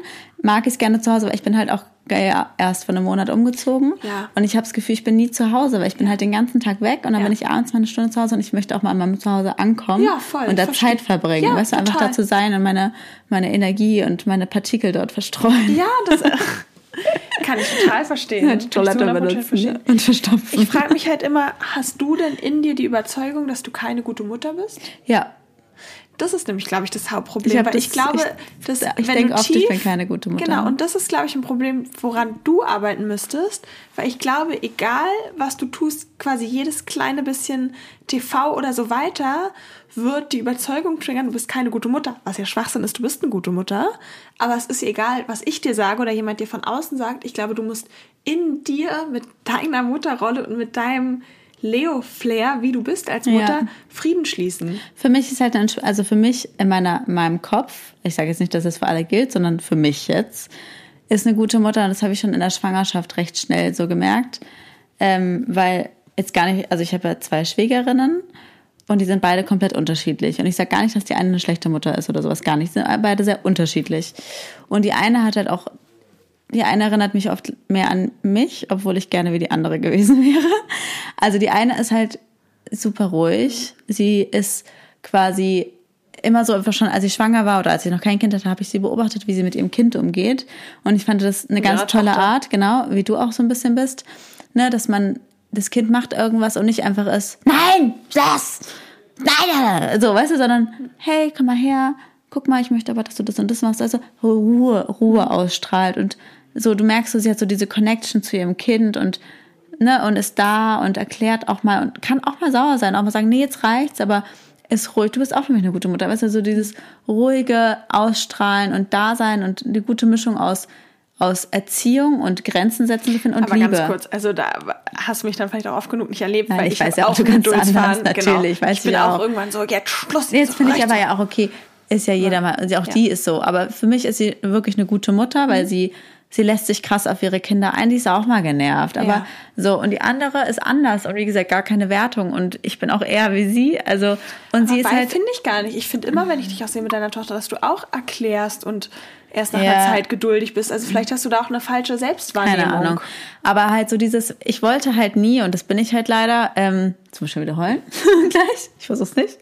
mag ich es gerne zu Hause, weil ich bin halt auch ja, erst vor einem Monat umgezogen. Ja. Und ich habe das Gefühl, ich bin nie zu Hause, weil ich bin halt den ganzen Tag weg und dann Ja. bin ich abends mal eine Stunde zu Hause und ich möchte auch mal an meinem Zuhause ankommen Ja, voll, und da verstehe Zeit verbringen. Ja, weißt du, einfach total. da zu sein und meine, meine Energie und meine Partikel dort verstreuen. Ja, das kann ich total verstehen. die ich zu Toilette 100% benutzen verstehen. und verstopfen. Ich frage mich halt immer, hast du denn in dir die Überzeugung, dass du keine gute Mutter bist? ja, Das ist nämlich, glaube ich, das Hauptproblem. Ich weil das- ich glaube, ich- dass ich wenn denk du oft, tief, ich bin keine gute Mutter. Genau, und das ist, glaube ich, ein Problem, woran du arbeiten müsstest. Weil ich glaube, egal was du tust, quasi jedes kleine bisschen TV oder so weiter, wird die Überzeugung triggern, du bist keine gute Mutter. Was ja Schwachsinn ist, du bist eine gute Mutter. Aber es ist egal, was ich dir sage oder jemand dir von außen sagt. Ich glaube, du musst in dir mit deiner Mutterrolle und mit deinem Leo-Flair, wie du bist als Ja. Mutter, Frieden schließen. Für mich ist halt ein, also für mich in meiner, in meinem Kopf, ich sage jetzt nicht, dass es für alle gilt, sondern für mich jetzt, ist eine gute Mutter, und das habe ich schon in der Schwangerschaft recht schnell so gemerkt, ähm, weil jetzt gar nicht, also ich habe ja zwei Schwägerinnen und die sind beide komplett unterschiedlich. Und ich sage gar nicht, dass die eine eine schlechte Mutter ist oder sowas, gar nicht. Die sind beide sehr unterschiedlich. Und die eine hat halt auch die eine erinnert mich oft mehr an mich, obwohl ich gerne wie die andere gewesen wäre. Also die eine ist halt super ruhig. Sie ist quasi immer so einfach schon, als ich schwanger war oder als ich noch kein Kind hatte, habe ich sie beobachtet, wie sie mit ihrem Kind umgeht. Und ich fand das eine ganz ihrer tolle Tochter. Art, genau, wie du auch so ein bisschen bist, ne, dass man das Kind macht irgendwas und nicht einfach ist, nein, das, nein, so, weißt du, sondern hey, komm mal her, guck mal, ich möchte aber, dass du das und das machst, also Ruhe, Ruhe ausstrahlt und so, du merkst, so, sie hat so diese Connection zu ihrem Kind und ne, und ist da und erklärt auch mal und kann auch mal sauer sein, auch mal sagen, nee, jetzt reicht's, aber ist ruhig. Du bist auch für mich eine gute Mutter. Weißt du, so dieses ruhige Ausstrahlen und Dasein und die gute Mischung aus, aus Erziehung und Grenzen setzen zu finden und Aber Liebe. ganz kurz, also da hast du mich dann vielleicht auch oft genug nicht erlebt, Nein, weil ich ich, weiß ja auch, du kannst anders, genau. natürlich, weiß ich bin auch auch. irgendwann so, jetzt Schluss. Jetzt finde ich aber ja auch okay, ist ja jeder mal, also auch die ist so. Aber für mich ist sie wirklich eine gute Mutter, weil Mhm. sie, sie lässt sich krass auf ihre Kinder ein, die ist auch mal genervt. Aber Ja. so, und die andere ist anders und wie gesagt, gar keine Wertung. Und ich bin auch eher wie sie. Also, und sie ist halt. finde ich gar nicht. Ich finde immer, wenn ich dich auch sehe mit deiner Tochter, dass du auch erklärst und erst nach Ja. einer Zeit geduldig bist. Also vielleicht hast du da auch eine falsche Selbstwahrnehmung. Keine Ahnung. Aber halt so dieses, ich wollte halt nie, und das bin ich halt leider, ähm, jetzt muss ich schon wieder heulen, gleich, ich versuch's nicht.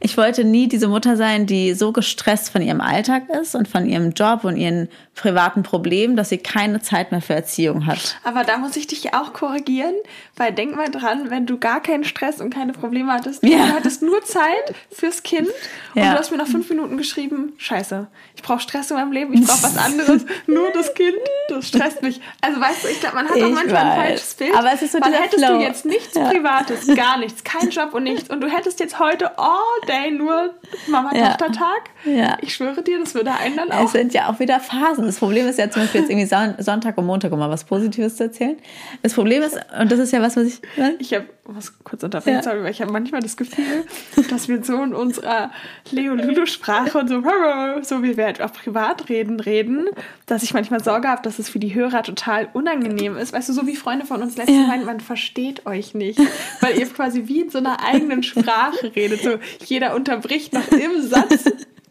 Ich wollte nie diese Mutter sein, die so gestresst von ihrem Alltag ist und von ihrem Job und ihren privaten Problemen, dass sie keine Zeit mehr für Erziehung hat. Aber da muss ich dich auch korrigieren, weil denk mal dran, wenn du gar keinen Stress und keine Probleme hattest, Ja. du hattest nur Zeit fürs Kind und Ja. du hast mir nach fünf Minuten geschrieben, scheiße, ich brauche Stress in meinem Leben, ich brauche was anderes, nur das Kind, das stresst mich. Also weißt du, ich glaube, man hat auch Ich manchmal ein weiß. falsches Bild. Aber es ist so weil hättest Flow. du jetzt nichts Ja. Privates, gar nichts, kein Job und nichts und du hättest jetzt heute all day nur Mama-Tochter-Tag, Ja. ich schwöre dir, das würde einen dann Es auch... sind ja auch wieder Phasen. Das Problem ist ja zum Beispiel jetzt irgendwie Son Sonntag und Montag, um mal was Positives zu erzählen. Das Problem ist, und das ist ja was, was ich. Ich habe was kurz unterbrechen, Ja. sorry, weil ich habe manchmal das Gefühl, dass wir so in unserer Leo-Lulu-Sprache und so, so wie wir halt auch privat reden, reden, dass ich manchmal Sorge habe, dass es für die Hörer total unangenehm ist. Weißt du, so wie Freunde von uns letztens Ja. meinen, man versteht euch nicht, weil ihr quasi wie in so einer eigenen Sprache redet. So, jeder unterbricht noch im Satz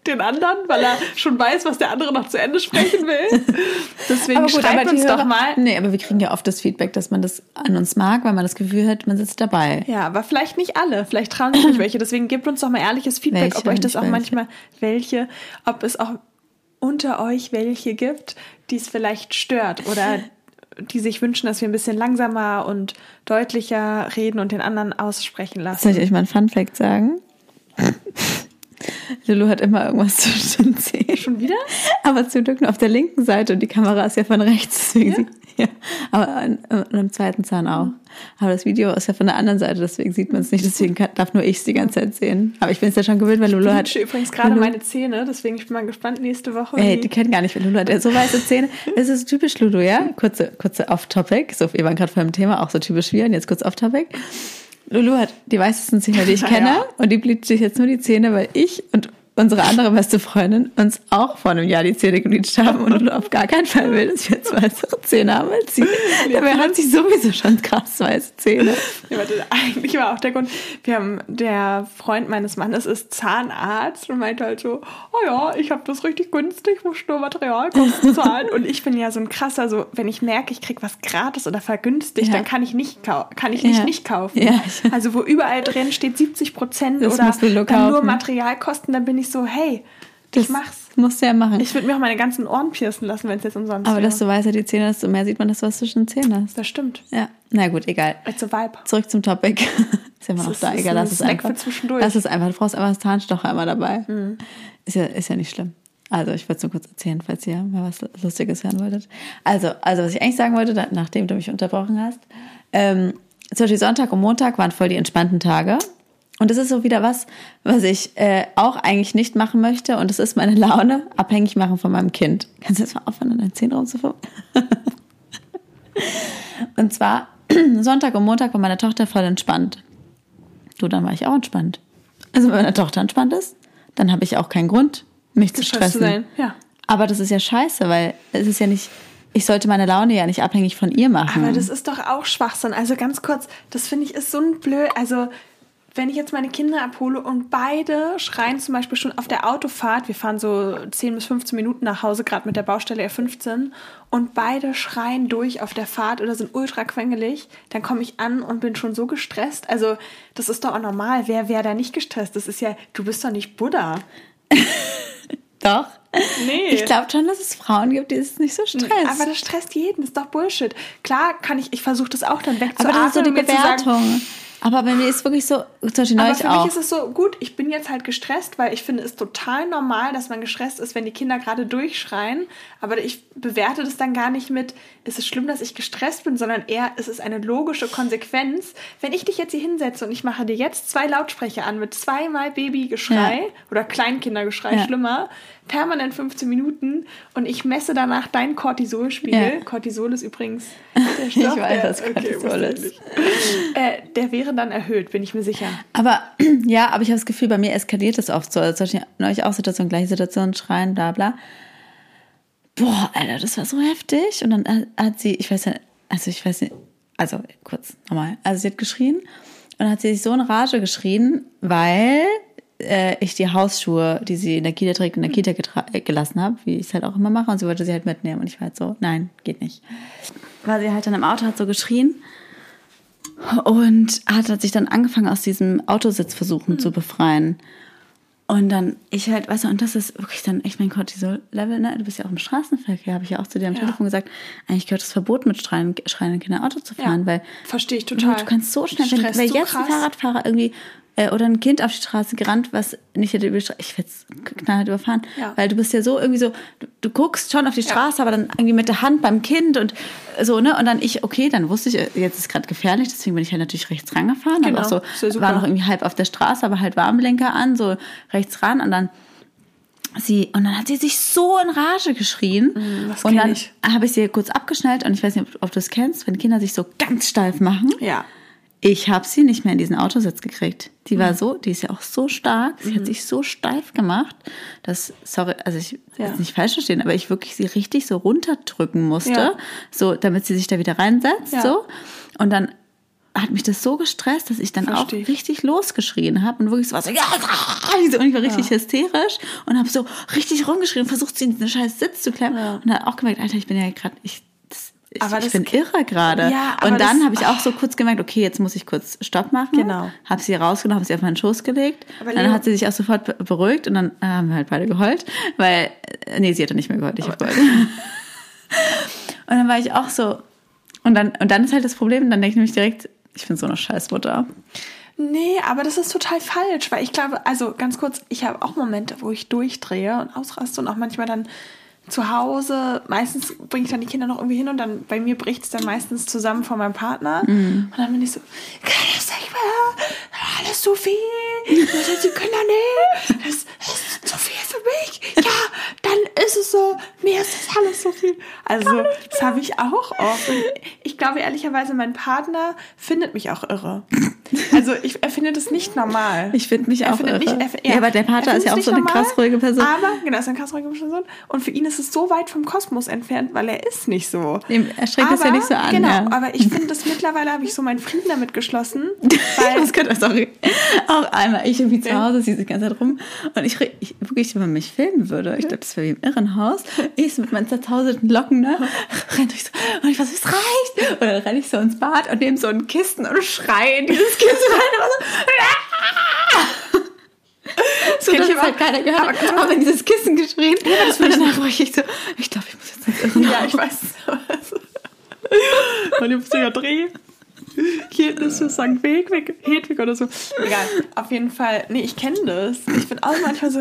den anderen, weil er schon weiß, was der andere noch zu Ende sprechen will. Deswegen schreibt die uns Hörer- doch mal, Nee, aber wir kriegen ja oft das Feedback, dass man das an uns mag, weil man das Gefühl hat, man sitzt dabei. Ja, aber vielleicht nicht alle. Vielleicht trauen sich nicht welche. Deswegen gebt uns doch mal ehrliches Feedback, Welche ob euch das auch welche. manchmal welche, ob es auch unter euch welche gibt, die es vielleicht stört oder die sich wünschen, dass wir ein bisschen langsamer und deutlicher reden und den anderen aussprechen lassen. Soll ich euch mal einen Fun-Fact sagen? Lulu hat immer irgendwas zwischen den Zähnen. Schon wieder? Aber zum Glück nur auf der linken Seite und die Kamera ist ja von rechts. Deswegen Ja? sieht, ja. Aber an, an einem zweiten Zahn auch. Aber das Video ist ja von der anderen Seite, deswegen sieht man es nicht. Deswegen kann, darf nur ich es die ganze Zeit sehen. Aber ich bin es ja schon gewöhnt, weil Lulu Ich hat. wünsche übrigens gerade Lulu- meine Zähne, deswegen ich bin mal gespannt nächste Woche. Ey, die kennen gar nicht, weil Lulu hat ja so weiße Zähne. Das ist typisch Lulu, ja? Kurze, kurze Off-Topic. So, wir waren gerade vor dem Thema, auch so typisch wir. Und jetzt kurz Off-Topic. Lulu hat die weißesten Zähne, die ich Ja. kenne. Und die bleicht sich jetzt nur die Zähne, weil ich und unsere andere beste Freundin uns auch vor einem Jahr die Zähne gebleicht haben und Lulu auf gar keinen Fall will, dass wir jetzt weißere Zähne haben als sie. Dabei hat sie sowieso schon krass weiße Zähne. Ja, warte, eigentlich war auch der Grund, wir haben, der Freund meines Mannes ist Zahnarzt und meinte halt so, oh ja, ich habe das richtig günstig, muss nur Materialkosten zahlen. und ich bin ja so ein krasser, so, wenn ich merke, ich krieg was gratis oder vergünstigt, Ja. dann kann ich nicht, kann ich nicht Ja. nicht kaufen. Ja. Also wo überall drin steht 70 Prozent oder du nur. Materialkosten, dann bin ich so, hey, ich mach's. musst du ja machen. Ich würde mir auch meine ganzen Ohren piercen lassen, wenn es jetzt umsonst Aber wäre. desto weißer die Zähne, desto mehr sieht man das, was zwischen den Zähnen hast. das stimmt. Ja, na gut, egal. It's a vibe. Zurück zum Topic. ist ja immer noch ist- da, egal, lass es einfach. Lass es einfach. Du brauchst einfach das Zahnstocher immer dabei. Ist, ja, ist ja nicht schlimm. Also, ich wollte es nur kurz erzählen, falls ihr mal was Lustiges hören wolltet. Also, also was ich eigentlich sagen wollte, da- nachdem du mich unterbrochen hast, ähm, zum Beispiel Sonntag und Montag waren voll die entspannten Tage. Und das ist so wieder was, was ich äh, auch eigentlich nicht machen möchte. Und das ist meine Laune abhängig machen von meinem Kind. Kannst du jetzt mal aufhören, an deinen Zähnen rumzufummeln? Und zwar Sonntag und Montag war meine Tochter voll entspannt. Du, dann war ich auch entspannt. Also wenn meine Tochter entspannt ist, dann habe ich auch keinen Grund, mich zu Gestresst zu stressen. sein, ja. Aber das ist ja scheiße, weil es ist ja nicht, ich sollte meine Laune ja nicht abhängig von ihr machen. Aber das ist doch auch Schwachsinn. Also ganz kurz, das finde ich ist so ein blöd. Also wenn ich jetzt meine Kinder abhole und beide schreien zum Beispiel schon auf der Autofahrt, wir fahren so 10 bis 15 Minuten nach Hause, gerade mit der Baustelle R15, und beide schreien durch auf der Fahrt oder sind ultra quengelig, dann komme ich an und bin schon so gestresst. Also das ist doch auch normal. Wer wäre da nicht gestresst? Das ist ja, du bist doch nicht Buddha. Doch. Nee. Ich glaube schon, dass es Frauen gibt, die es nicht so stresst. Aber das stresst jeden, das ist doch Bullshit. Klar kann ich, ich versuche das auch dann Aber wegzuatmen. das ist so die zu sagen, Bewertung. Aber bei mir ist wirklich so, zum Beispiel Aber für auch. mich ist es so, gut, ich bin jetzt halt gestresst, weil ich finde es total normal, dass man gestresst ist, wenn die Kinder gerade durchschreien. Aber ich bewerte das dann gar nicht mit, ist es schlimm, dass ich gestresst bin, sondern eher, es ist eine logische Konsequenz. Wenn ich dich jetzt hier hinsetze und ich mache dir jetzt zwei Lautsprecher an mit zweimal Babygeschrei Ja. oder Kleinkindergeschrei, Ja. schlimmer, permanent 15 Minuten und ich messe danach deinen Cortisolspiegel. Ja. Cortisol ist übrigens der Stoff, Ich weiß, was Cortisol ich ist. Äh, der wäre dann erhöht, bin ich mir sicher. Aber ja, aber ich habe das Gefühl, bei mir eskaliert das oft so. Also neulich auch Situation, gleiche Situation, schreien, bla bla. Boah, Alter, das war so heftig. Und dann hat- sie, ich weiß ja, also ich weiß nicht, also kurz nochmal. Also sie hat geschrien und dann hat sie sich so in Rage geschrien, weil äh, ich die Hausschuhe, die sie in der Kita trägt, in der Kita äh, gelassen habe, wie ich es halt auch immer mache. Und sie wollte sie halt mitnehmen. Und ich war halt so, nein, geht nicht. War sie halt dann im Auto, hat so geschrien und hat, hat sich dann angefangen, aus diesem Autositz versuchen zu befreien. Und dann, ich halt, weißt du, und das ist wirklich dann echt mein Cortisol-Level, ne? Du bist ja auch im Straßenverkehr, habe ich ja auch zu dir am Ja. Telefon gesagt, eigentlich gehört es verboten, mit schreien, schreienden Kindern Auto zu fahren, Ja, weil verstehe ich du, total. du kannst so schnell, wenn, wenn so jetzt ein krass. Fahrradfahrer irgendwie äh, oder ein Kind auf die Straße gerannt, was nicht hätte über die Straße, ich werde knallhart überfahren, Ja. weil du bist ja so irgendwie so, du, du guckst schon auf die Straße, aber dann irgendwie mit der Hand beim Kind und so, ne? Und dann ich, okay, dann wusste ich, äh, jetzt ist gerade gefährlich, deswegen bin ich halt natürlich rechts rangefahren, Genau, aber auch so, ja war noch irgendwie halb auf der Straße, aber halt Warnblinker an, so rechts ran und dann sie und dann hat sie sich so in Rage geschrien Mm, und dann habe ich sie kurz abgeschnallt und ich weiß nicht, ob, ob du es kennst, wenn Kinder sich so ganz steif machen. Ja. Ich habe sie nicht mehr in diesen Autositz gekriegt. Die Mhm. war so, die ist ja auch so stark, sie hat sich so steif gemacht, dass, sorry, also ich will Ja. nicht falsch verstehen, aber ich wirklich sie richtig so runterdrücken musste, Ja. so damit sie sich da wieder reinsetzt, Ja. so. Und dann hat mich das so gestresst, dass ich dann Versteh auch ich. richtig losgeschrien habe und wirklich so war so, ja, so, und ich war richtig hysterisch und habe so richtig rumgeschrien und versucht, sie in diesen scheiß Sitz zu klemmen Ja. und dann auch gemerkt, Alter, ich bin ja gerade, ich, ich, Aber ich bin irre gerade. Ja, und dann habe ich auch so kurz gemerkt, okay, jetzt muss ich kurz Stopp machen. Genau. Habe sie rausgenommen, habe sie auf meinen Schoß gelegt. Aber dann Leo- hat sie sich auch sofort be- beruhigt und dann äh, haben wir halt beide geheult, weil, äh, nee, sie hat dann nicht mehr geheult, ich habe geheult. und dann war ich auch so, und dann, und dann ist halt das Problem, dann denke ich nämlich direkt, ich bin so eine Scheißmutter. Nee, aber das ist total falsch, weil ich glaube, also ganz kurz, ich habe auch Momente, wo ich durchdrehe und ausraste und auch manchmal dann zu Hause, meistens bringe ich dann die Kinder noch irgendwie hin und dann bei mir bricht es dann meistens zusammen von meinem Partner. Und dann bin ich so, kann das nicht mehr? Alles zu viel. Das sind die Kinder, nee. Das ist zu viel für mich. Ja, dann ist es so. Mir ist das alles zu viel. Also, das habe ich auch oft. Und ich glaube ehrlicherweise, mein Partner findet mich auch irre. Also ich, er findet es nicht normal. Ich finde mich Er auch irre. nicht- er- ja, aber der Vater er ist ja auch so eine krass ruhige Person. Aber, genau, ist eine krass ruhige Person. Und für ihn ist es so weit vom Kosmos entfernt, weil er ist nicht so. Ihm erschreckt es ja nicht so an, Genau, ja. aber ich finde das mittlerweile habe ich so meinen Frieden damit geschlossen. Weil das könnte sorry. Auch einmal, ich irgendwie zu Hause, sie die ganze Zeit rum und ich, ich wirklich, wenn man mich filmen würde, ich glaube, das wäre wie im Irrenhaus, ich so mit meinen zerzausenden Locken, ne, renn durch so, und ich so, es reicht. Und dann renne ich so ins Bad und nehme so ein Kissen und schreie in dieses Kissen rein und so, so kenn dass ich es halt keiner gehört hat, aber in dieses Kissen geschrien. und danach war ich so, ich glaube, ich muss jetzt ins Irrenhaus. ja, ich weiß. Meine Psychiatrie. Hier ist das St. Hedwig, Hedwig oder so. Egal, auf jeden Fall. Nee, ich kenne das. Ich bin auch manchmal so,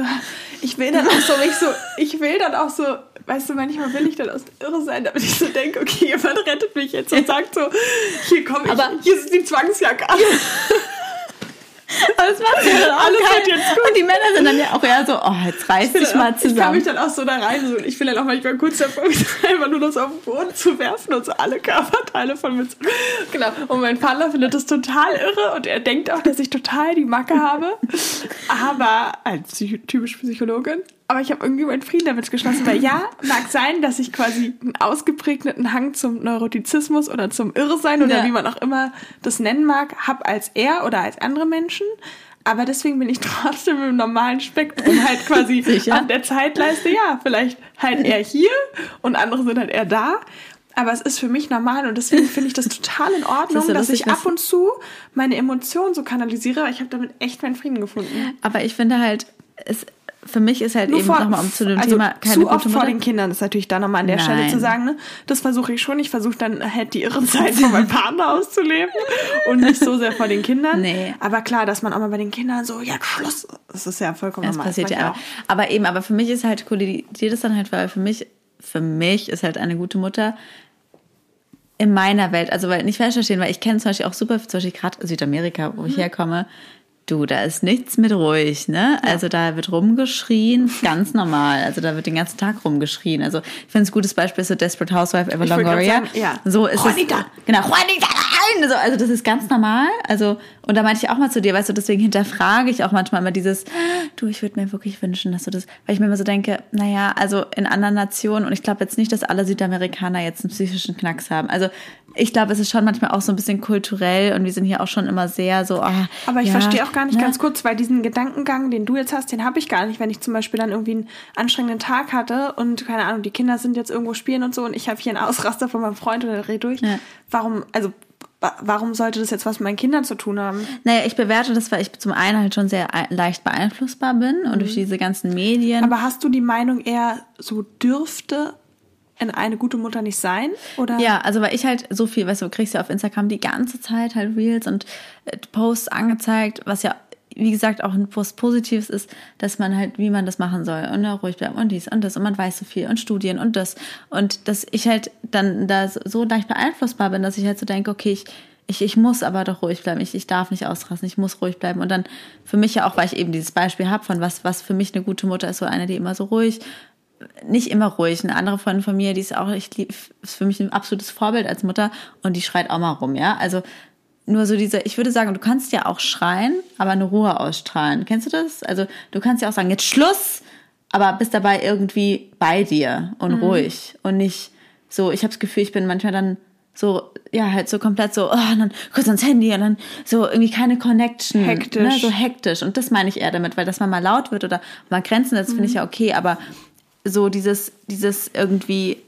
ich will dann auch so, ich so, ich will dann auch so, weißt du, manchmal will ich dann aus irre sein, damit ich so denke, okay, jemand rettet mich jetzt und sagt so, hier komm ich, Aber- hier ist die Zwangsjacke an. Das macht ja dann auch Alles wird jetzt gut. Und die Männer sind dann ja auch eher so, oh, jetzt reiß dich mal Ich kann zusammen. mich dann auch so da rein ich will dann auch manchmal kurz davor, mich einfach nur noch so auf den Boden zu werfen und so alle Körperteile von mir zu. Genau. Und mein Vater findet das total irre und er denkt auch, dass ich total die Macke habe. Aber als typisch Psychologin. Aber ich habe irgendwie meinen Frieden damit geschlossen, weil ja, mag sein, dass ich quasi einen ausgeprägten Hang zum Neurotizismus oder zum Irrsein oder Ja. wie man auch immer das nennen mag, habe als er oder als andere Menschen. Aber deswegen bin ich trotzdem im normalen Spektrum halt quasi Sicher? auf der Zeitleiste. Ja, vielleicht halt eher hier und andere sind halt eher da. Aber es ist für mich normal und deswegen finde ich das total in Ordnung, so dass lustig, ich ab und zu meine Emotionen so kanalisiere, weil ich habe damit echt meinen Frieden gefunden. Aber ich finde halt, es, für mich ist halt eben nochmal um zu dem also Thema keine zu oft vor Mutter. den Kindern ist natürlich da nochmal an der Stelle Nein. zu sagen, ne? Das versuche ich schon. Ich versuche dann halt die irren Zeit von meinem Partner auszuleben und nicht so sehr vor den Kindern. Nee. Aber klar, dass man auch mal bei den Kindern so, ja, Schluss. Das ist ja vollkommen Das normal. passiert mach ja auch. Aber eben, aber für mich ist halt kollidiert es dann halt, weil für mich, für mich ist halt eine gute Mutter in meiner Welt, also weil nicht falsch verstehen, weil ich kenne zum Beispiel auch super, zum Beispiel gerade Südamerika, wo Mhm. ich herkomme, du, da ist nichts mit ruhig, ne? Also da wird rumgeschrien, ganz normal. Also da wird den ganzen Tag rumgeschrien. Also ich finde, ein gutes Beispiel ist so Desperate Housewife gerade Longoria. sagen, ja. So ist Juanita. es. Genau, Juanita, nein! So, also das ist ganz normal. Also, und da meinte ich auch mal zu dir, weißt du, deswegen hinterfrage ich auch manchmal immer dieses, du, ich würde mir wirklich wünschen, dass du das, weil ich mir immer so denke, naja, also in anderen Nationen, und ich glaube jetzt nicht, dass alle Südamerikaner jetzt einen psychischen Knacks haben. Also ich glaube, es ist schon manchmal auch so ein bisschen kulturell und wir sind hier auch schon immer sehr so, ah, Aber ich ja, verstehe auch gar nicht ne? ganz kurz, weil diesen Gedankengang, den du jetzt hast, den habe ich gar nicht, wenn ich zum Beispiel dann irgendwie einen anstrengenden Tag hatte und keine Ahnung, die Kinder sind jetzt irgendwo spielen und so und ich habe hier einen Ausraster von meinem Freund und der dreht durch. Ja. Warum, also wa- warum sollte das jetzt was mit meinen Kindern zu tun haben? Naja, ich bewerte das, weil ich zum einen halt schon sehr leicht beeinflussbar bin und durch diese ganzen Medien. Aber hast du die Meinung eher so dürfte eine gute Mutter nicht sein? Oder? Ja, also weil ich halt so viel, weißt du, kriegst ja auf Instagram die ganze Zeit halt Reels und äh, Posts angezeigt, was ja, wie gesagt, auch ein Post Positives ist, dass man halt, wie man das machen soll und ne, ruhig bleiben und dies und das und man weiß so viel und Studien und das und dass ich halt dann da so- so leicht beeinflussbar bin, dass ich halt so denke, okay, ich ich, ich muss aber doch ruhig bleiben. Ich, ich darf nicht ausrasten. Ich muss ruhig bleiben. Und dann für mich ja auch, weil ich eben dieses Beispiel habe von was, was für mich eine gute Mutter ist, so eine, die immer so ruhig, nicht immer ruhig. Eine andere Freundin von mir, die ist auch, ich lieb, ist für mich ein absolutes Vorbild als Mutter und die schreit auch mal rum, ja. Also nur so diese, ich würde sagen, du kannst ja auch schreien, aber eine Ruhe ausstrahlen. Kennst du das? Also du kannst ja auch sagen, jetzt Schluss, aber bist dabei irgendwie bei dir und ruhig und nicht so, ich habe das Gefühl, ich bin manchmal dann so, ja, halt so komplett so, oh, und dann kurz ans Handy und dann so irgendwie keine Connection. Hektisch. Ne, so hektisch. Und das meine ich eher damit, weil dass man mal laut wird oder mal Grenzen setzt, finde ich ja okay, aber so dieses, dieses irgendwie,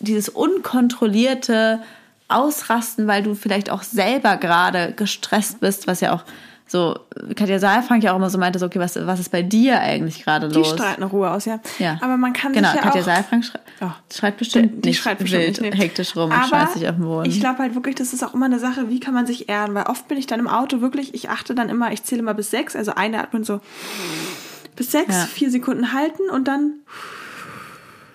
dieses unkontrollierte Ausrasten, weil du vielleicht auch selber gerade gestresst bist, was ja auch so, Katja Saalfrank ja auch immer so meinte, so, okay, was, was ist bei dir eigentlich gerade Die los? strahlt eine Ruhe aus, ja. Ja. Aber man kann genau, sich ja Katja auch... Saalfrank Oh. schreit bestimmt die nicht schreit bestimmt wild, nicht, hektisch rum und Aber schmeißt sich auf den Boden. Ich glaube halt wirklich, das ist auch immer eine Sache, wie kann man sich ehren, weil oft bin ich dann im Auto wirklich, ich achte dann immer, ich zähle mal bis sechs, also einatmen so bis sechs, Ja. vier Sekunden halten und dann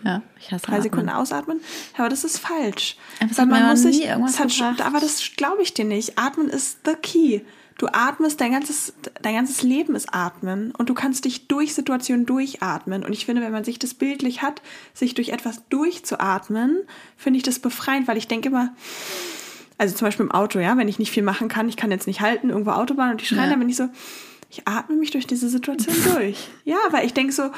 ja, ich hasse drei Atmen. Sekunden ausatmen. Aber das ist falsch. Aber es Weil man muss sich, das hat gebracht. aber das glaube ich dir nicht. Atmen ist the key. Du atmest, dein ganzes, dein ganzes Leben ist Atmen und du kannst dich durch Situationen durchatmen. Und ich finde, wenn man sich das bildlich hat, sich durch etwas durchzuatmen, finde ich das befreiend, weil ich denke immer, Also zum Beispiel im Auto, ja, wenn ich nicht viel machen kann, ich kann jetzt nicht halten, irgendwo Autobahn und die schreien, Ja. dann bin ich so, ich atme mich durch diese Situation durch. Ja, weil ich denke so,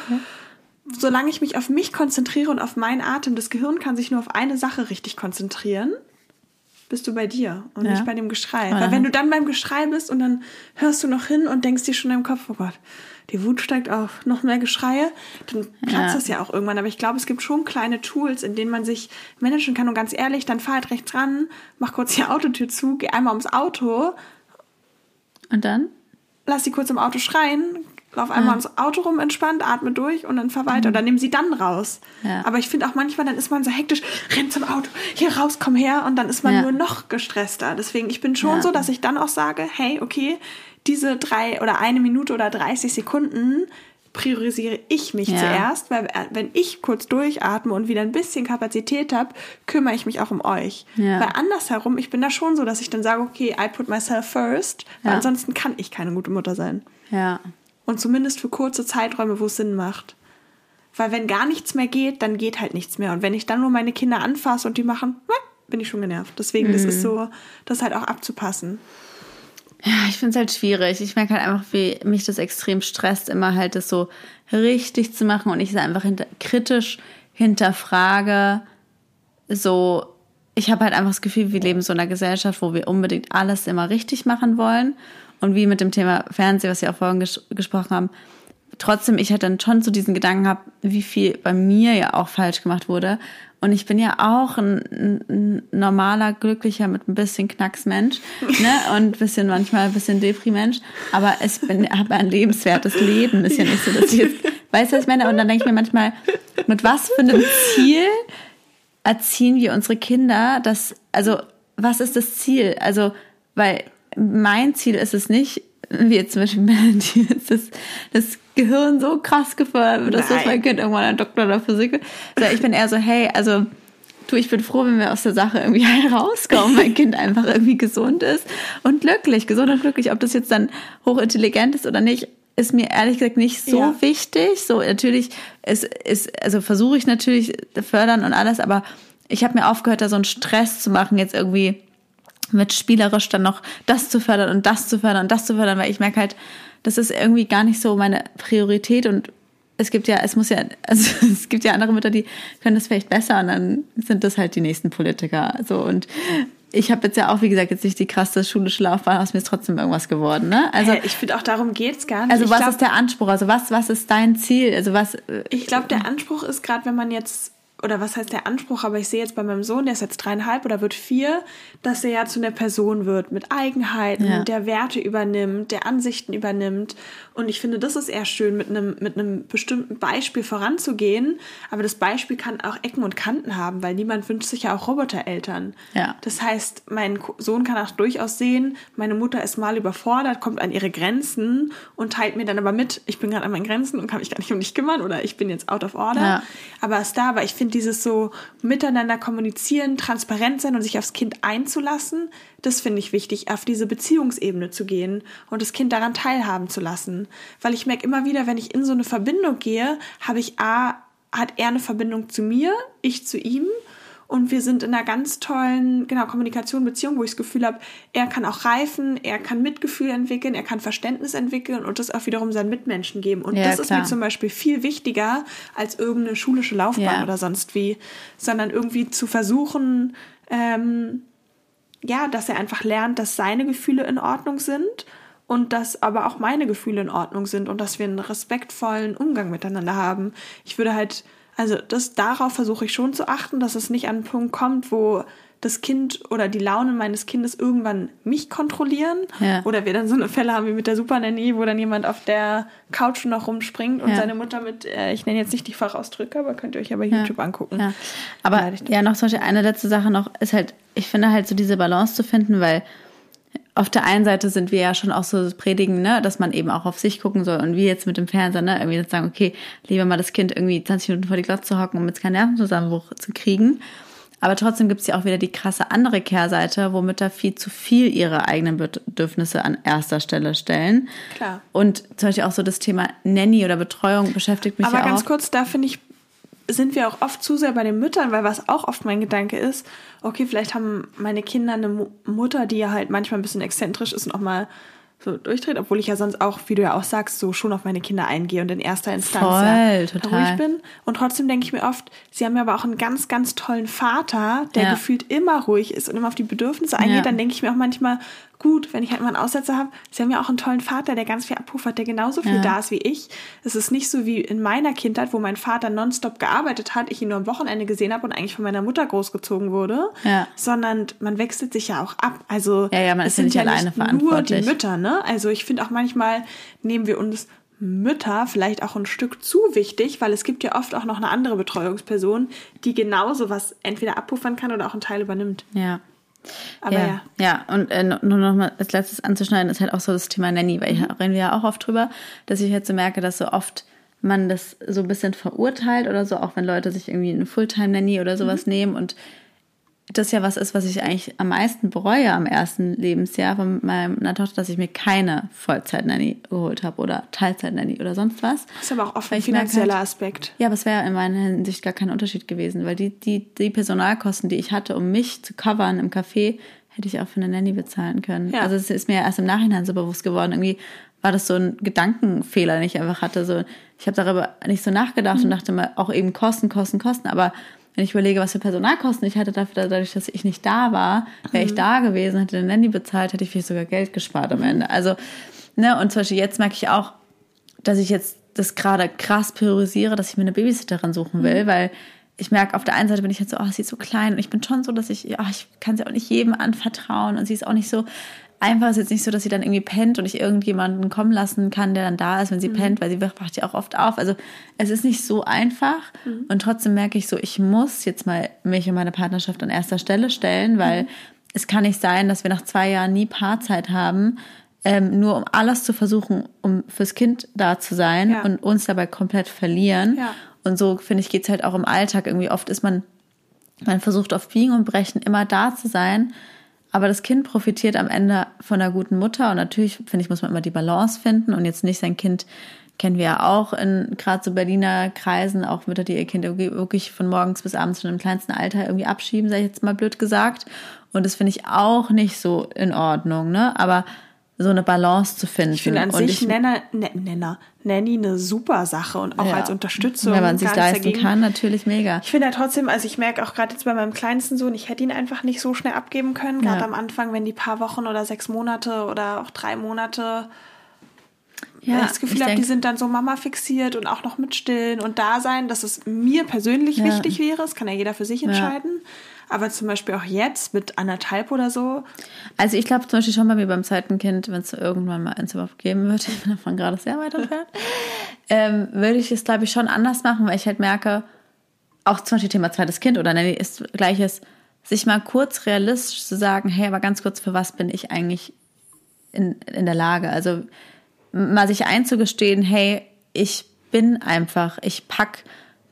solange ich mich auf mich konzentriere und auf meinen Atem, das Gehirn kann sich nur auf eine Sache richtig konzentrieren, bist du bei dir und Ja. nicht bei dem Geschrei. Weil wenn du dann beim Geschrei bist und dann hörst du noch hin und denkst dir schon im Kopf, oh Gott, die Wut steigt auf, noch mehr Geschreie, dann platzt Ja. es ja auch irgendwann. Aber ich glaube, es gibt schon kleine Tools, in denen man sich managen kann. Und ganz ehrlich, dann fahr halt rechts ran, mach kurz die Autotür zu, geh einmal ums Auto, Und dann? lass sie kurz im Auto schreien, lauf einmal ums Auto rum entspannt, atme durch und dann fahr weiter. Oder nimm sie dann raus. Ja. Aber ich finde auch manchmal, dann ist man so hektisch, renn zum Auto, hier raus, komm her und dann ist man Ja. nur noch gestresster. Deswegen, ich bin schon Ja. so, dass ich dann auch sage, hey, okay, diese drei oder eine Minute oder 30 Sekunden priorisiere ich mich zuerst, weil äh, wenn ich kurz durchatme und wieder ein bisschen Kapazität habe, kümmere ich mich auch um euch. Weil andersherum, ich bin da schon so, dass ich dann sage, okay, I put myself first, weil ansonsten kann ich keine gute Mutter sein. Ja. Und zumindest für kurze Zeiträume, wo es Sinn macht. Weil wenn gar nichts mehr geht, dann geht halt nichts mehr. Und wenn ich dann nur meine Kinder anfasse und die machen, bin ich schon genervt. Deswegen, das Mhm. ist so, das halt auch abzupassen. Ja, ich finde es halt schwierig. Ich merke halt einfach, wie mich das extrem stresst, immer halt das so richtig zu machen und ich es einfach hinter, kritisch hinterfrage. So, ich habe halt einfach das Gefühl, wir leben in so einer Gesellschaft, wo wir unbedingt alles immer richtig machen wollen. Und wie mit dem Thema Fernsehen, was wir auch vorhin ges gesprochen haben, trotzdem ich halt dann schon so diesen Gedanken habe, wie viel bei mir ja auch falsch gemacht wurde. Und ich bin ja auch ein, ein, normaler, glücklicher, mit ein bisschen Knacksmensch, ne? Und bisschen manchmal ein bisschen Depri-Mensch. Aber ich bin, habe ein lebenswertes Leben. Ist ja nicht so, dass ich jetzt, weißt du, was ich meine? Und dann denke ich mir manchmal, mit was für einem Ziel erziehen wir unsere Kinder, dass, also, was ist das Ziel? Also, weil mein Ziel ist es nicht, wie jetzt zum Beispiel ist das, das Gehirn so krass gefördert wird, dass das mein Kind irgendwann ein Doktor der Physik wird. Also ich bin eher so, hey, also, du, ich bin froh, wenn wir aus der Sache irgendwie rauskommen, mein Kind einfach irgendwie gesund ist und glücklich, gesund und glücklich. Ob das jetzt dann hochintelligent ist oder nicht, ist mir ehrlich gesagt nicht so Ja. wichtig. So natürlich ist, ist also versuche ich natürlich fördern und alles, aber ich habe mir aufgehört, da so einen Stress zu machen, jetzt irgendwie mit spielerisch dann noch das zu fördern und das zu fördern und das zu fördern, weil ich merke halt, das ist irgendwie gar nicht so meine Priorität und es gibt ja, es muss ja, also es gibt ja andere Mütter, die können das vielleicht besser und dann sind das halt die nächsten Politiker. So und ich habe jetzt ja auch, wie gesagt, jetzt nicht die krasse schulische Laufbahn, aus mir ist trotzdem irgendwas geworden. Ne? Also, ich finde auch darum geht's gar nicht. also was glaub, ist der Anspruch? Also was, was ist dein Ziel? Also was? äh, Ich glaube, der Anspruch ist gerade, wenn man jetzt, oder was heißt der Anspruch, aber ich sehe jetzt bei meinem Sohn, der ist jetzt dreieinhalb oder wird vier, dass er ja zu einer Person wird mit Eigenheiten, Ja. der Werte übernimmt, der Ansichten übernimmt. Und ich finde, das ist eher schön, mit einem, mit einem bestimmten Beispiel voranzugehen. Aber das Beispiel kann auch Ecken und Kanten haben, weil niemand wünscht sich ja auch Robotereltern. Ja. Das heißt, mein Sohn kann auch durchaus sehen, meine Mutter ist mal überfordert, kommt an ihre Grenzen und teilt mir dann aber mit, ich bin gerade an meinen Grenzen und kann mich gar nicht um dich kümmern oder ich bin jetzt out of order. Ja. Aber es ist da, aber ich finde dieses so miteinander kommunizieren, transparent sein und sich aufs Kind einzulassen, das finde ich wichtig, auf diese Beziehungsebene zu gehen und das Kind daran teilhaben zu lassen. Weil ich merke immer wieder, wenn ich in so eine Verbindung gehe, habe ich A, hat er eine Verbindung zu mir, ich zu ihm und wir sind in einer ganz tollen genau, Kommunikation, Beziehung, wo ich das Gefühl habe, er kann auch reifen, er kann Mitgefühl entwickeln, er kann Verständnis entwickeln und das auch wiederum seinen Mitmenschen geben. Und Ja, das ist mir klar. zum Beispiel viel wichtiger als irgendeine schulische Laufbahn Ja. oder sonst wie, sondern irgendwie zu versuchen, ähm, ja, dass er einfach lernt, dass seine Gefühle in Ordnung sind und dass aber auch meine Gefühle in Ordnung sind und dass wir einen respektvollen Umgang miteinander haben. Ich würde halt, also das darauf versuche ich schon zu achten, dass es nicht an einen Punkt kommt, wo das Kind oder die Laune meines Kindes irgendwann mich kontrollieren Ja. oder wir dann so eine Fälle haben wie mit der Supernanny, wo dann jemand auf der Couch noch rumspringt und Ja. seine Mutter mit, äh, ich nenne jetzt nicht die Fachausdrücke, aber könnt ihr euch aber YouTube angucken. Ja. Aber ja, noch zum Beispiel eine letzte Sache noch ist halt, ich finde halt so diese Balance zu finden, weil auf der einen Seite sind wir ja schon auch so predigen, ne, dass man eben auch auf sich gucken soll und wie jetzt mit dem Fernseher, ne, irgendwie jetzt sagen, okay, lieber mal das Kind irgendwie 20 Minuten vor die Glotze zu hocken, um jetzt keinen Nervenzusammenbruch zu kriegen. Aber trotzdem gibt's ja auch wieder die krasse andere Kehrseite, wo Mütter viel zu viel ihre eigenen Bedürfnisse an erster Stelle stellen. Klar. Und zum Beispiel auch so das Thema Nanny oder Betreuung beschäftigt mich Aber ja ganz auch. kurz, da finde ich, sind wir auch oft zu sehr bei den Müttern, weil was auch oft mein Gedanke ist, okay, vielleicht haben meine Kinder eine Mutter, die ja halt manchmal ein bisschen exzentrisch ist und auch mal so durchdreht, obwohl ich ja sonst auch, wie du ja auch sagst, so schon auf meine Kinder eingehe und in erster Instanz Voll, ja total. ruhig bin. Und trotzdem denke ich mir oft, sie haben ja aber auch einen ganz, ganz tollen Vater, der Ja. gefühlt immer ruhig ist und immer auf die Bedürfnisse eingeht. Ja. Dann denke ich mir auch manchmal, gut, wenn ich halt mal einen Aussetzer habe, sie haben ja auch einen tollen Vater, der ganz viel abpuffert, der genauso viel Ja. da ist wie ich. Es ist nicht so wie in meiner Kindheit, wo mein Vater nonstop gearbeitet hat, ich ihn nur am Wochenende gesehen habe und eigentlich von meiner Mutter großgezogen wurde, Ja. sondern man wechselt sich ja auch ab. Also Ja, ja, man es ist ja nicht alleine nur die verantwortlich. Mütter, ne? Also ich finde auch manchmal nehmen wir uns Mütter vielleicht auch ein Stück zu wichtig, weil es gibt ja oft auch noch eine andere Betreuungsperson, die genauso was entweder abpuffern kann oder auch einen Teil übernimmt. Ja. Aber ja. ja. und äh, nur noch mal als letztes anzuschneiden ist halt auch so das Thema Nanny, weil Mhm. ich reden wir ja auch oft drüber, dass ich jetzt so merke, dass so oft man das so ein bisschen verurteilt oder so, auch wenn Leute sich irgendwie eine Fulltime-Nanny oder Mhm. sowas nehmen und das ja was ist, was ich eigentlich am meisten bereue am ersten Lebensjahr von meiner Tochter, dass ich mir keine Vollzeit-Nanny geholt habe oder Teilzeit-Nanny oder sonst was. Das ist aber auch oft ein finanzieller halt- Aspekt. Ja, aber es wäre in meiner Hinsicht gar kein Unterschied gewesen, weil die, die, die Personalkosten, die ich hatte, um mich zu covern im Café, hätte ich auch für eine Nanny bezahlen können. Ja. Also es ist mir erst im Nachhinein so bewusst geworden. Irgendwie war das so ein Gedankenfehler, den ich einfach hatte. So, ich habe darüber nicht so nachgedacht Mhm. und dachte mal, auch eben Kosten, Kosten, Kosten. Aber wenn ich überlege, was für Personalkosten ich hatte dafür, dadurch, dass ich nicht da war, wäre Mhm. ich da gewesen, hätte eine Nanny bezahlt, hätte ich vielleicht sogar Geld gespart Mhm. am Ende. Also, ne, und zum Beispiel jetzt merke ich auch, dass ich jetzt das gerade krass priorisiere, dass ich mir eine Babysitterin suchen Mhm. will, weil ich merke, auf der einen Seite bin ich jetzt so, oh, sie ist so klein und ich bin schon so, dass ich, ja, ich kann sie auch nicht jedem anvertrauen und sie ist auch nicht so einfach. Es ist jetzt nicht so, dass sie dann irgendwie pennt und ich irgendjemanden kommen lassen kann, der dann da ist, wenn sie pennt, weil sie wacht ja auch oft auf. Also es ist nicht so einfach und trotzdem merke ich so, ich muss jetzt mal mich und meine Partnerschaft an erster Stelle stellen, weil es kann nicht sein, dass wir nach zwei Jahren nie Paarzeit haben, ähm, nur um alles zu versuchen, um fürs Kind da zu sein Ja. und uns dabei komplett verlieren. Ja. Und so, finde ich, geht's halt auch im Alltag. Irgendwie oft ist man, man versucht auf Biegen und Brechen immer da zu sein, aber das Kind profitiert am Ende von einer guten Mutter. Und natürlich, finde ich, muss man immer die Balance finden und jetzt nicht sein Kind kennen wir ja auch in gerade so Berliner Kreisen, auch Mütter, die ihr Kind wirklich von morgens bis abends schon im kleinsten Alter irgendwie abschieben, sage ich jetzt mal blöd gesagt. Und das finde ich auch nicht so in Ordnung, ne? Aber so eine Balance zu finden. Ich finde an und sich Nenner, ne, Nenner, Nanny eine super Sache und auch Ja. als Unterstützung. wenn man sich leisten dagegen. kann, natürlich mega. Ich finde ja trotzdem, also ich merke auch gerade jetzt bei meinem kleinsten Sohn, ich hätte ihn einfach nicht so schnell abgeben können. Gerade Ja. am Anfang, wenn die paar Wochen oder sechs Monate oder auch drei Monate Ja, ich das Gefühl ich habe, die sind dann so Mama fixiert und auch noch mit stillen und da sein, dass es mir persönlich Ja. wichtig wäre. Das kann ja jeder für sich entscheiden. Aber zum Beispiel auch jetzt mit anderthalb oder so. Also ich glaube zum Beispiel schon bei mir beim zweiten Kind, wenn es irgendwann mal eins überhaupt geben ich bin davon gerade sehr weit entfernt, ähm, würde ich es, glaube ich, schon anders machen, weil ich halt merke, auch zum Beispiel Thema zweites Kind oder Nanny ist gleiches, sich mal kurz realistisch zu sagen, hey, aber ganz kurz, für was bin ich eigentlich in, in der Lage? Also mal sich einzugestehen, hey, ich bin einfach, ich pack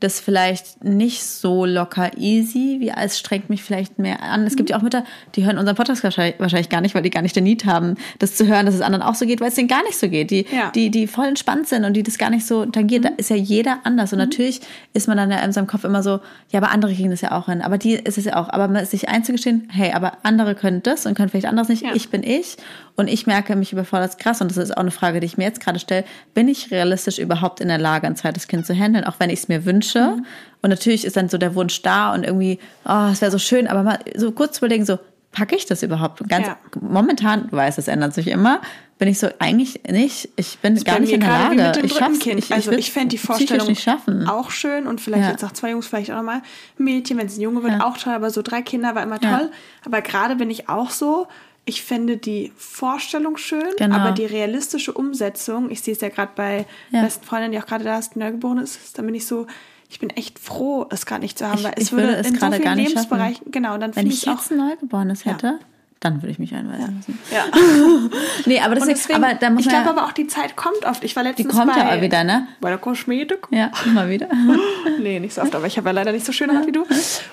das vielleicht nicht so locker easy, wie es strengt mich vielleicht mehr an. Es gibt ja auch Mütter, die hören unseren Podcast wahrscheinlich, wahrscheinlich gar nicht, weil die gar nicht den Need haben, das zu hören, dass es anderen auch so geht, weil es denen gar nicht so geht. Die, Ja. die, die voll entspannt sind und die das gar nicht so tangiert. Da ist ja jeder anders. Und natürlich ist man dann ja in seinem Kopf immer so, ja, aber andere kriegen das ja auch hin. Aber die ist es ja auch. Aber sich einzugestehen, hey, aber andere können das und können vielleicht anderes nicht. Ja. Ich bin ich. Und ich merke, mich überfordert es krass. Und das ist auch eine Frage, die ich mir jetzt gerade stelle. Bin ich realistisch überhaupt in der Lage, ein zweites Kind zu handeln, auch wenn ich es mir wünsche? Und natürlich ist dann so der Wunsch da und irgendwie, oh, es wäre so schön, aber mal so kurz zu überlegen, so, packe ich das überhaupt? Ganz Ja. momentan, du weißt, es ändert sich immer, bin ich so eigentlich nicht. Ich bin gar bei nicht in der Lage. ich schaff's, Kind. Ich, also ich, ich, fände die Vorstellung nicht schaffen. auch schön und vielleicht Ja. jetzt nach zwei Jungs vielleicht auch nochmal Mädchen, wenn es ein Junge wird, Ja. auch toll, aber so drei Kinder war immer toll. Aber gerade bin ich auch so, ich fände die Vorstellung schön, Genau. aber die realistische Umsetzung, ich sehe es ja gerade bei Ja. besten Freundin, die auch gerade da ist, die neugeboren ist, dann bin ich so, ich bin echt froh, es gerade nicht zu haben, Ich- weil es ich würde würde es in so gerade vielen gar nicht schaffen. Lebensbereichen, genau, und dann Wenn finde ich ich auch, jetzt ein Neugeborenes hätte, dann würde ich mich einweisen müssen. ja. Nee, aber deswegen, deswegen, aber da muss ich glaube ja, aber auch, die Zeit kommt oft. Ich war die letztens kommt bei, ja auch wieder, ne? bei der Kosmetik. Ja, immer wieder. nee, nicht so oft, aber ich habe ja leider nicht so schöne Haut wie du.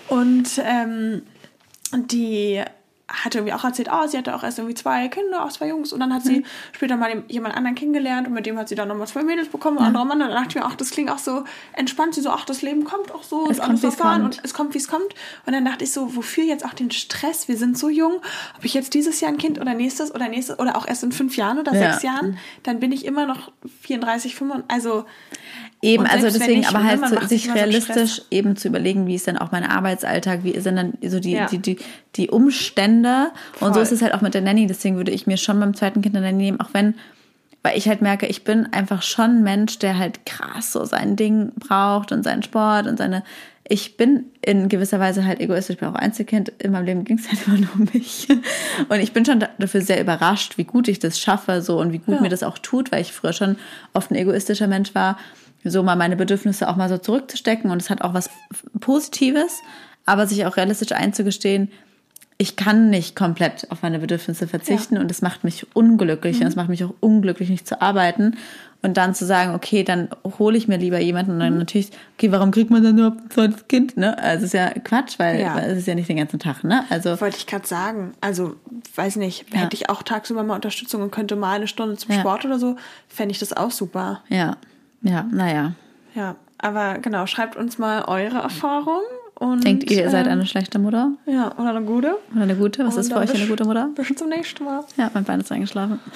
Und ähm, die hat irgendwie auch erzählt, oh, sie hatte auch erst irgendwie zwei Kinder, auch zwei Jungs. Und dann hat sie später mal jemand anderen kennengelernt und mit dem hat sie dann nochmal zwei Mädels bekommen, ein anderer Mann. Und dann dachte ich mir, ach, das klingt auch so entspannt. Sie so, ach, das Leben kommt auch so Es und kommt, alles wie es erfahren kommt. und es kommt, wie es kommt. Und dann dachte ich so, wofür jetzt auch den Stress? Wir sind so jung. Ob ich jetzt dieses Jahr ein Kind oder nächstes oder nächstes oder auch erst in fünf Jahren oder Ja. sechs Jahren, dann bin ich immer noch 34, 35. Also Eben, also deswegen, nicht, aber ne, halt so, sich so realistisch Stress. eben zu überlegen, wie ist denn auch mein Arbeitsalltag, wie sind dann so die, Ja. die, die, die Umstände. Und so Voll. ist es halt auch mit der Nanny. Deswegen würde ich mir schon beim zweiten Kind eine Nanny nehmen, auch wenn, weil ich halt merke, ich bin einfach schon ein Mensch, der halt krass so sein Ding braucht und seinen Sport und seine. Ich bin in gewisser Weise halt egoistisch, ich bin auch Einzelkind. In meinem Leben ging es halt immer nur um mich. Und ich bin schon da- dafür sehr überrascht, wie gut ich das schaffe so und wie gut Ja. mir das auch tut, weil ich früher schon oft ein egoistischer Mensch war, so mal meine Bedürfnisse auch mal so zurückzustecken. Und es hat auch was Positives, aber sich auch realistisch einzugestehen, ich kann nicht komplett auf meine Bedürfnisse verzichten und es macht mich unglücklich und es macht mich auch unglücklich, nicht zu arbeiten. Und dann zu sagen, okay, dann hole ich mir lieber jemanden und dann natürlich, okay, warum kriegt man dann nur ein zweites Kind, ne? Also es ist ja Quatsch, weil Ja. es ist ja nicht den ganzen Tag, ne? Also wollte ich gerade sagen. Also, weiß nicht, Ja. hätte ich auch tagsüber mal Unterstützung und könnte mal eine Stunde zum Ja. Sport oder so, fände ich das auch super. ja, ja, naja. Ja, aber genau, schreibt uns mal eure Erfahrung. Und, Denkt ihr, ihr seid ähm, eine schlechte Mutter Ja, oder eine gute. oder eine gute? Was Und ist für euch eine gute Mutter? Bis zum nächsten Mal. Ja, mein Bein ist eingeschlafen.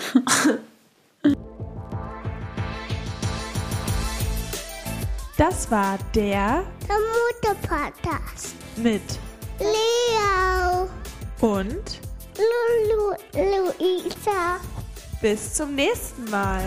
Das war der Der Mutter-Podcast. mit Leo. und Lulu. Luisa. bis zum nächsten Mal.